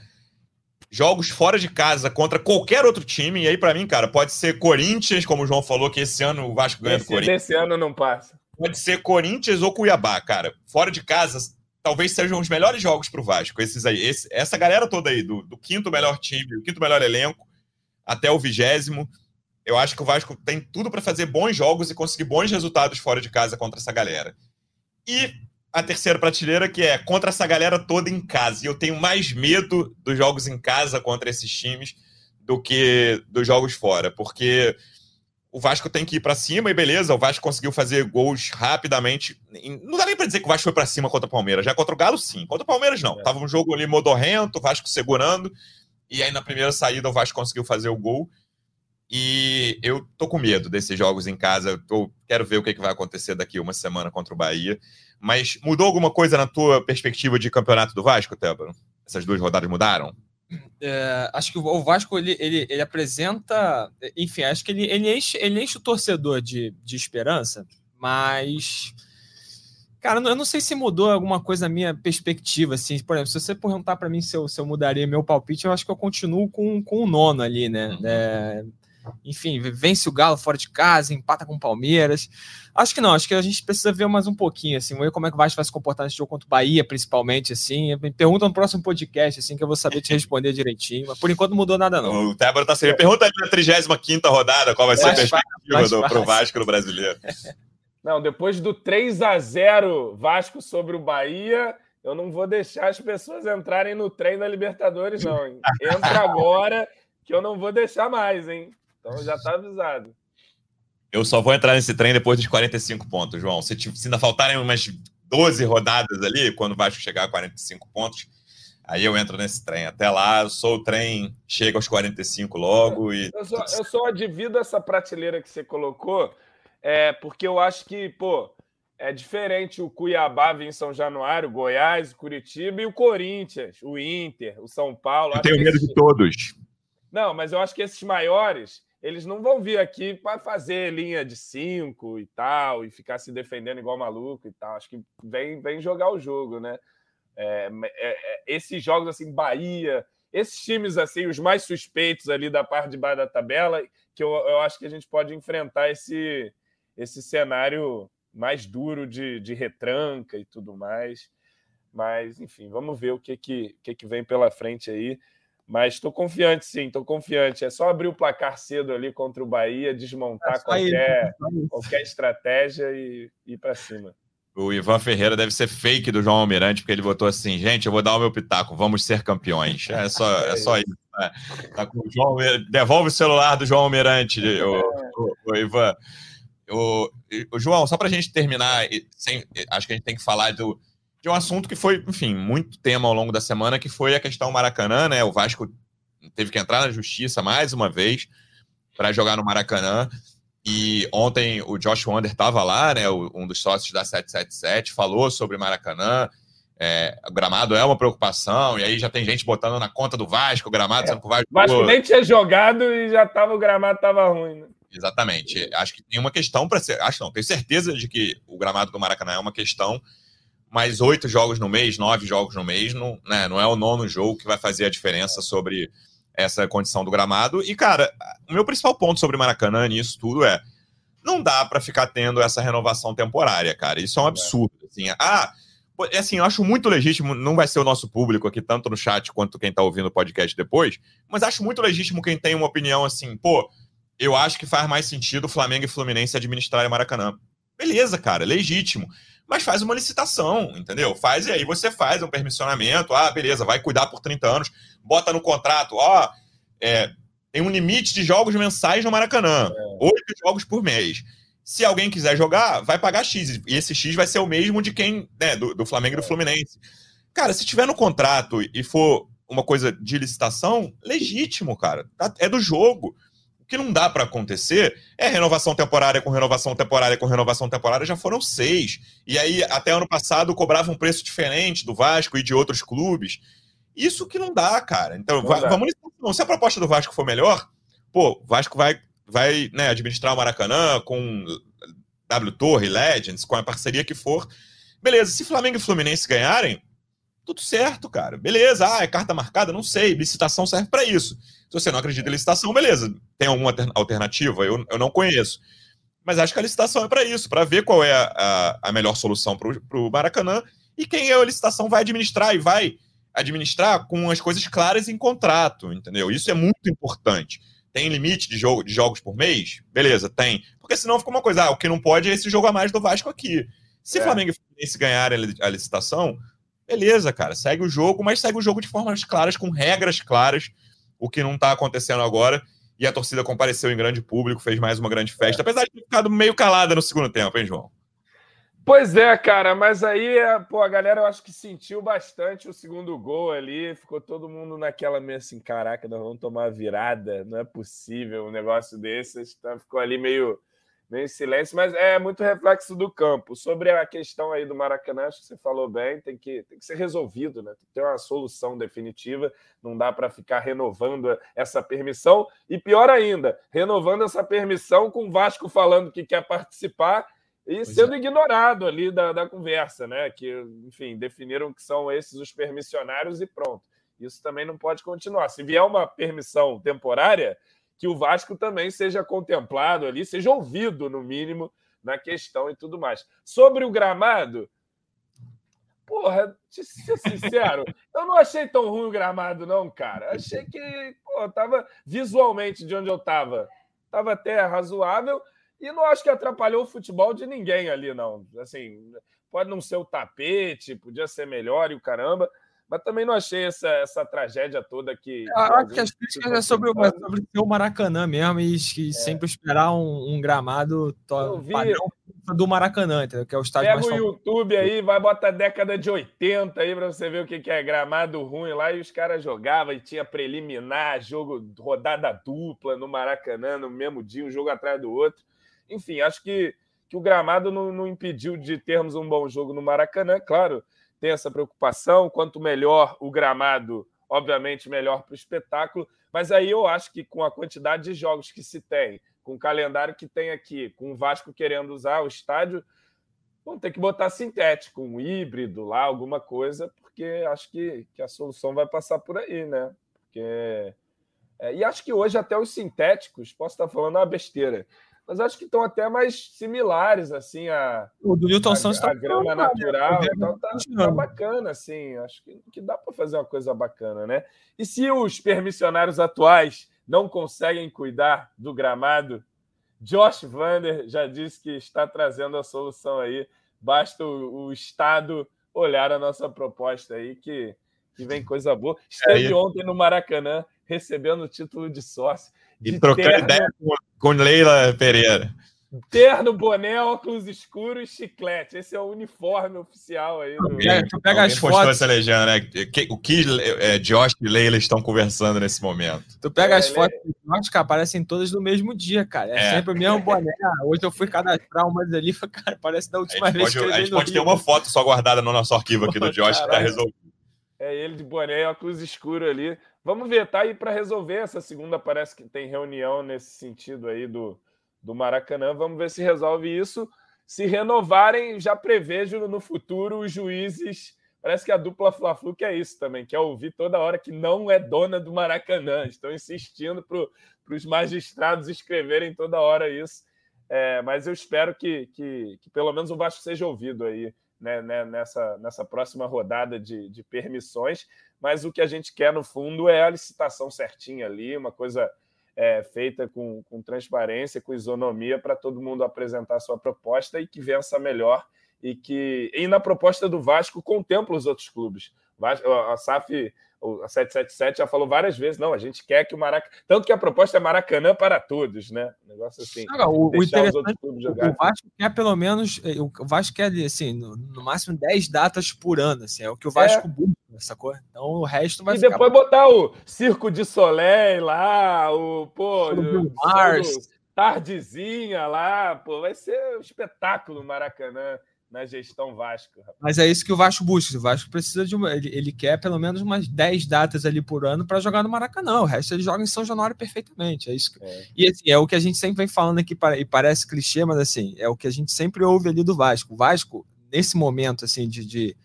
S2: jogos fora de casa contra qualquer outro time. E aí, pra mim, cara, pode ser Corinthians, como o João falou, que esse ano o Vasco ganha do
S4: Esse,
S2: Corinthians.
S4: desse ano não passa.
S2: Pode ser Corinthians ou Cuiabá, cara. Fora de casa, talvez sejam os melhores jogos pro Vasco. Esses aí, esse- essa galera toda aí, do, do quinto melhor time, do quinto melhor elenco, até o vigésimo. Eu acho que o Vasco tem tudo para fazer bons jogos e conseguir bons resultados fora de casa contra essa galera. E a terceira prateleira, que é contra essa galera toda em casa. E eu tenho mais medo dos jogos em casa contra esses times do que dos jogos fora, porque o Vasco tem que ir para cima e beleza, o Vasco conseguiu fazer gols rapidamente. Não dá nem para dizer que o Vasco foi para cima contra o Palmeiras, já contra o Galo sim, contra o Palmeiras não.
S4: É.
S2: Tava um jogo ali modorrento, o Vasco segurando e aí na primeira saída o Vasco conseguiu fazer o gol. E eu tô com medo desses jogos em casa. Eu tô- quero ver o que, que vai acontecer daqui uma semana contra o Bahia. Mas mudou alguma coisa na tua perspectiva de campeonato do Vasco, Tébaro? Essas duas rodadas mudaram?
S3: É, acho que o Vasco ele, ele, ele apresenta, enfim, acho que ele, ele, enche, ele enche o torcedor de, de esperança, mas cara, eu não sei se mudou alguma coisa na minha perspectiva, assim, por exemplo, se você perguntar para mim se eu, se eu mudaria meu palpite, eu acho que eu continuo com, com o nono ali, né?
S2: Uhum.
S3: É, enfim, vence o Galo fora de casa, empata com o Palmeiras. Acho que não, acho que a gente precisa ver mais um pouquinho, assim, ver como é que o Vasco vai se comportar nesse jogo contra o Bahia, principalmente, assim. Me pergunta no próximo podcast, assim, que eu vou saber te responder direitinho. Mas por enquanto não mudou nada, não.
S2: O Tébaro tá sem. Pergunta ali na 35 rodada qual vai ser a perspectiva do, pro. Vasco no brasileiro.
S4: Não, depois do 3 a 0 Vasco sobre o Bahia, eu não vou deixar as pessoas entrarem no trem da Libertadores, não. Hein? Entra agora, que eu não vou deixar mais, hein? Então já tá avisado.
S2: Eu só vou entrar nesse trem depois dos 45 pontos, João. Se, te- se ainda faltarem umas 12 rodadas ali, quando o Vasco chegar a 45 pontos, aí eu entro nesse trem. Até lá, eu sou o trem, chega aos 45 logo e.
S4: Eu só, eu só divido essa prateleira que você colocou, é, porque eu acho que, pô, é diferente o Cuiabá vir em São Januário, Goiás, o Curitiba e o Corinthians, o Inter, o São Paulo.
S2: Eu tenho medo
S4: esses-
S2: de todos.
S4: Não, mas eu acho que esses maiores, eles não vão vir aqui para fazer linha de cinco e tal, e ficar se defendendo igual maluco e tal. Acho que vem, vem jogar o jogo, né? É, é, é, esses jogos assim, Bahia, esses times assim, os mais suspeitos ali da parte de baixo da tabela, que eu, eu acho que a gente pode enfrentar esse, esse cenário mais duro de, de retranca e tudo mais. Mas, enfim, vamos ver o que, que, que, que vem pela frente aí. Mas estou confiante, sim, estou confiante. É só abrir o placar cedo ali contra o Bahia, desmontar
S3: É só isso.
S4: qualquer, qualquer estratégia e ir para cima.
S2: O Ivan Ferreira deve ser fake do João Almirante, porque ele botou assim: gente, eu vou dar o meu pitaco, vamos ser campeões. É só, é só isso. né? Tá com o João Almirante. Devolve o celular do João Almirante, o, o- o Ivan. O, o João, só para a gente terminar, sem- acho que a gente tem que falar do, de um assunto que foi, enfim, muito tema ao longo da semana, que foi a questão Maracanã, né? O Vasco teve que entrar na justiça mais uma vez para jogar no Maracanã. E ontem o Josh Wander estava lá, né, um dos sócios da 777, falou sobre Maracanã. É, o gramado é uma preocupação, e aí já tem gente botando na conta do Vasco o gramado, é. sendo que o Vasco.
S4: O Vasco nem tinha jogado e já tava, o gramado estava ruim. Né?
S2: Exatamente. Acho que tem uma questão para ser. Acho não, tenho certeza de que o gramado do Maracanã é uma questão, mas oito jogos no mês, nove jogos no mês, não, né, não é o nono jogo que vai fazer a diferença sobre essa condição do gramado. E, cara, o meu principal ponto sobre Maracanã nisso tudo é não dá para ficar tendo essa renovação temporária, cara. Isso é um absurdo. Assim. Ah, é assim, eu acho muito legítimo, não vai ser o nosso público aqui, tanto no chat quanto quem tá ouvindo o podcast depois, mas acho muito legítimo quem tem uma opinião assim, pô, eu acho que faz mais sentido Flamengo e Fluminense administrarem Maracanã. Beleza, cara, legítimo. Mas faz uma licitação, entendeu? Faz e aí você faz um permissionamento. Ah, beleza, vai cuidar por 30 anos, bota no contrato, ó, é, tem um limite de jogos mensais no Maracanã, é. oito é. jogos por mês. Se alguém quiser jogar, vai pagar X. E esse X vai ser o mesmo de quem, né, do, do Flamengo e do é. Fluminense. Cara, se tiver no contrato e for uma coisa de licitação, legítimo, cara. Tá, é do jogo. O que não dá para acontecer é renovação temporária com renovação temporária com renovação temporária, já foram seis. E aí, até ano passado, cobrava um preço diferente do Vasco e de outros clubes. Isso que não dá, cara. Então, vai, vamos Se a proposta do Vasco for melhor, pô, Vasco vai, vai né, administrar o Maracanã com W Torre, Legends, com a parceria que for. Beleza, se Flamengo e Fluminense ganharem, tudo certo, cara. Beleza, ah, é carta marcada? Não sei, licitação serve para isso. Se você não acredita em licitação, beleza. Tem alguma alternativa? Eu, eu não conheço. Mas acho que a licitação é para isso, para ver qual é a, a, a melhor solução para o Maracanã e quem é a licitação vai administrar e vai administrar com as coisas claras em contrato, entendeu? Isso é muito importante. Tem limite de, jogo, de jogos por mês? Beleza, tem. Porque senão fica uma coisa, ah, o que não pode é esse jogo a mais do Vasco aqui. Se é. Flamengo e Fluminense ganharem a licitação, beleza, cara, segue o jogo, mas segue o jogo de formas claras, com regras claras, o que não está acontecendo agora. E a torcida compareceu em grande público, fez mais uma grande festa, é. apesar de ter ficado meio calada no segundo tempo, hein, João?
S4: Pois é, cara, mas aí pô, a galera eu acho que sentiu bastante o segundo gol ali, ficou todo mundo naquela meio assim, caraca, nós vamos tomar virada, não é possível um negócio desses, então ficou ali meio meio silêncio, mas é muito reflexo do campo. Sobre a questão aí do Maracanã, acho que você falou bem, tem que, tem que ser resolvido, né? Tem que ter uma solução definitiva, não dá para ficar renovando essa permissão. E pior ainda, renovando essa permissão com o Vasco falando que quer participar e pois sendo é. ignorado ali da, da conversa, né? Que, enfim, definiram que são esses os permissionários e pronto. Isso também não pode continuar. Se vier uma permissão temporária, que o Vasco também seja contemplado ali, seja ouvido, no mínimo, na questão e tudo mais. Sobre o gramado, porra, te ser sincero, eu não achei tão ruim o gramado, não, cara. Achei que, pô, tava visualmente de onde eu tava, tava até razoável e não acho que atrapalhou o futebol de ninguém ali, não. Assim, pode não ser o tapete, podia ser melhor e o caramba, mas também não achei essa, essa tragédia toda que.
S3: Eu acho que as críticas é sobre, o, sobre o Maracanã mesmo e, e é. sempre esperar um, um gramado to, do Maracanã, entendeu? que é o estádio
S4: Pega mais o YouTube aí, vai botar a década de 80 aí para você ver o que, que é gramado ruim lá e os caras jogavam e tinha preliminar, jogo, rodada dupla no Maracanã no mesmo dia, um jogo atrás do outro. Enfim, acho que, que o gramado não, não impediu de termos um bom jogo no Maracanã, claro tem essa preocupação. Quanto melhor o gramado, obviamente, melhor para o espetáculo. Mas aí eu acho que com a quantidade de jogos que se tem, com o calendário que tem aqui, com o Vasco querendo usar o estádio, vão ter que botar sintético, um híbrido lá, alguma coisa, porque acho que, que a solução vai passar por aí, né? Porque. É, e acho que hoje até os sintéticos, posso estar falando uma besteira, mas acho que estão até mais similares, assim, a,
S3: o do Newton Santos
S4: a, a grama né? natural. Então tá, tá, bacana, assim. Acho que, que dá para fazer uma coisa bacana, né? E se os permissionários atuais não conseguem cuidar do gramado, Josh Vander já disse que está trazendo a solução aí. Basta o, o Estado olhar a nossa proposta aí, que, que vem coisa boa. Esteve é ontem no Maracanã recebendo o título de sócio.
S2: E trocar ideia com, com Leila Pereira.
S4: Terno, boné, óculos escuros e chiclete. Esse é o uniforme oficial aí. Do...
S3: É, tu pega as fotos.
S2: essa legenda, né? O que é, Josh e Leila estão conversando nesse momento?
S3: Tu pega é, as fotos do Josh, cara, aparecem todas no mesmo dia, cara. É, é. sempre o mesmo boné. Hoje eu fui cadastrar umas ali, cara, parece da última vez
S2: pode, que A gente pode ter uma foto só guardada no nosso arquivo aqui do Josh para resolver.
S4: É ele de boné óculos escuros ali. Vamos ver, tá aí para resolver. Essa segunda parece que tem reunião nesse sentido aí do do Maracanã. Vamos ver se resolve isso. Se renovarem, já prevejo no futuro os juízes. Parece que a dupla Fla-Flu que é isso também, que é ouvir toda hora que não é dona do Maracanã. Estão insistindo para os magistrados escreverem toda hora isso. É, mas eu espero que, que, que, pelo menos o Vasco seja ouvido aí né, né, nessa, nessa próxima rodada de, de permissões. Mas o que a gente quer, no fundo, é a licitação certinha ali, uma coisa é, feita com, com transparência, com isonomia, para todo mundo apresentar sua proposta e que vença melhor. E que e na proposta do Vasco contempla os outros clubes. A SAF a 777 já falou várias vezes, não, a gente quer que o Maracanã. Tanto que a proposta é Maracanã para todos, né? negócio assim.
S3: Não, o, o, interessante, o Vasco quer pelo menos. Eh, o Vasco quer, assim, no, no, máximo 10 datas por ano. Assim, é o que o Vasco é. busca, sacou? Então o resto vai
S4: E depois botar o Circo de Soleil lá, o. Pô, o Mars. Tardezinha lá, pô, vai ser um espetáculo Maracanã na gestão Vasco. Rapaz.
S3: Mas é isso que o Vasco busca. O Vasco precisa de uma. Ele, ele quer pelo menos umas 10 datas ali por ano para jogar no Maracanã. O resto ele joga em São Januário perfeitamente. É isso. Que... É. E assim, é o que a gente sempre vem falando aqui, e parece clichê, mas assim, é o que a gente sempre ouve ali do Vasco. O Vasco, nesse momento assim, de, de,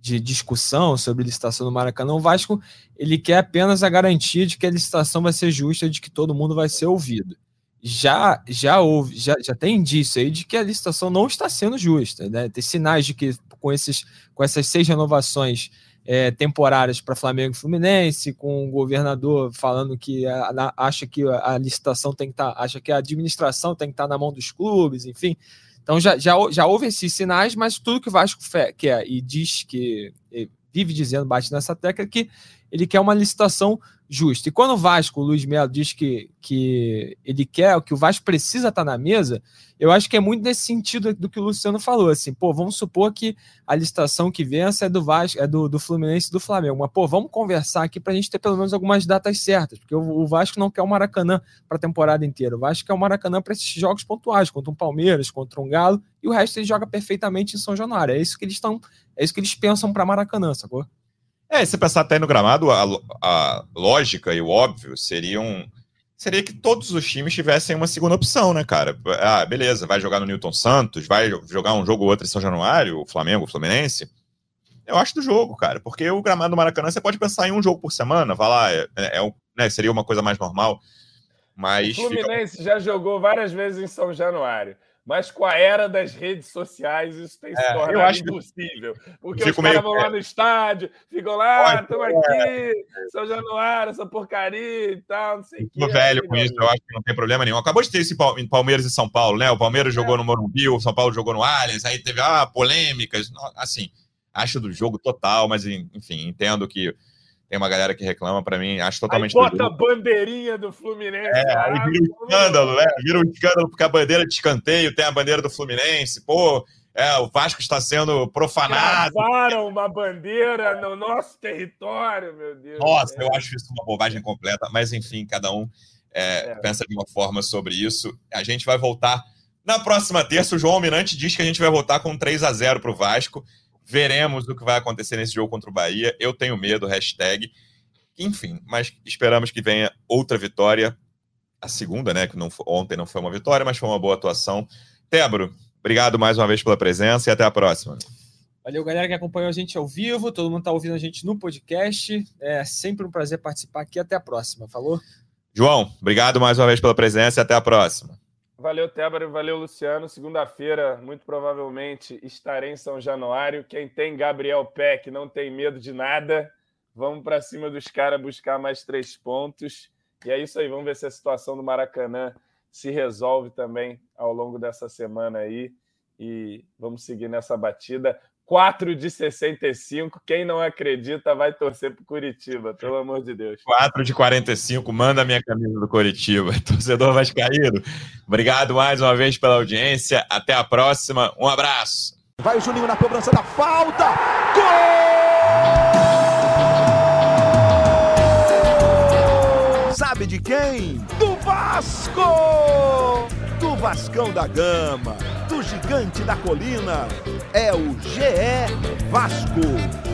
S3: de discussão sobre licitação do Maracanã, o Vasco ele quer apenas a garantia de que a licitação vai ser justa, de que todo mundo vai ser ouvido já já houve, já, já tem indício aí de que a licitação não está sendo justa, né? Tem sinais de que com, esses, com essas seis renovações é, temporárias para Flamengo e Fluminense, com o governador falando que a, acha que a, licitação tem que estar, tá, acha que a administração tem que estar tá na mão dos clubes, enfim. Então já, já, já houve esses sinais, mas tudo que o Vasco quer e diz que vive dizendo, bate nessa tecla, que ele quer uma licitação justo. E quando o Vasco, o Luiz Melo, diz que, que ele quer, que o Vasco precisa estar na mesa, eu acho que é muito nesse sentido do que o Luciano falou. Assim, pô, vamos supor que a licitação que vença é do Vasco, é do, do Fluminense e do Flamengo. Mas, pô, vamos conversar aqui para a gente ter pelo menos algumas datas certas, porque o, o Vasco não quer o Maracanã para a temporada inteira. O Vasco quer o Maracanã para esses jogos pontuais, contra um Palmeiras, contra um Galo, e o resto ele joga perfeitamente em São Januário. É isso que eles estão, é isso que eles pensam para Maracanã, sacou?
S2: É, se pensar até no gramado, a, a lógica e o óbvio seriam seria que todos os times tivessem uma segunda opção, né, cara? Ah, beleza, vai jogar no Newton Santos, vai jogar um jogo ou outro em São Januário, o Flamengo, o Fluminense. Eu acho do jogo, cara, porque o gramado do Maracanã você pode pensar em um jogo por semana, vai lá, é, é, é né, seria uma coisa mais normal. Mas
S4: o Fluminense fica... já jogou várias vezes em São Januário. Mas com a era das redes sociais, isso tem se é, tornado impossível. Porque os caras vão lá no estádio, ficam lá, estamos aqui, São Januário, essa porcaria e tal, não sei o que.
S2: velho com isso, eu acho que não tem problema nenhum. Acabou de ter esse Palmeiras e São Paulo, né? O Palmeiras é. jogou no Morumbi, o São Paulo jogou no Allianz, aí teve ah, polêmicas. Assim, acho do jogo total, mas enfim, entendo que tem uma galera que reclama, para mim, acho totalmente.
S4: Aí bota a bandeirinha do Fluminense.
S2: É, aí vira um escândalo, né? Vira um escândalo porque a bandeira de escanteio tem a bandeira do Fluminense. Pô, é, o Vasco está sendo profanado.
S4: Gravaram uma bandeira no nosso território, meu Deus.
S2: Nossa, eu acho isso uma bobagem completa, mas enfim, cada um é, é. pensa de uma forma sobre isso. A gente vai voltar na próxima terça. O João Almirante diz que a gente vai voltar com 3 a 0 para o Vasco. Veremos o que vai acontecer nesse jogo contra o Bahia. Eu tenho medo, hashtag. Enfim, mas esperamos que venha outra vitória. A segunda, né? Que não, ontem não foi uma vitória, mas foi uma boa atuação. Tebro, obrigado mais uma vez pela presença e até a próxima.
S3: Valeu, galera que acompanhou a gente ao vivo. Todo mundo está ouvindo a gente no podcast. É sempre um prazer participar aqui. Até a próxima. Falou?
S2: João, obrigado mais uma vez pela presença e até a próxima.
S4: Valeu, Tébaro, valeu, Luciano. Segunda-feira, muito provavelmente, estarei em São Januário. Quem tem Gabriel Peck não tem medo de nada. Vamos para cima dos caras buscar mais três pontos. E é isso aí, vamos ver se a situação do Maracanã se resolve também ao longo dessa semana aí. E vamos seguir nessa batida. 4 de 65. Quem não acredita vai torcer pro Curitiba, pelo amor de Deus.
S2: 4 de 45, manda a minha camisa do Curitiba. Torcedor Vascaíno, obrigado mais uma vez pela audiência. Até a próxima. Um abraço.
S5: Vai o Juninho na cobrança da falta. Gol! Sabe de quem? Do Vasco! Do Vascão da Gama, do Gigante da Colina. É o GE Vasco.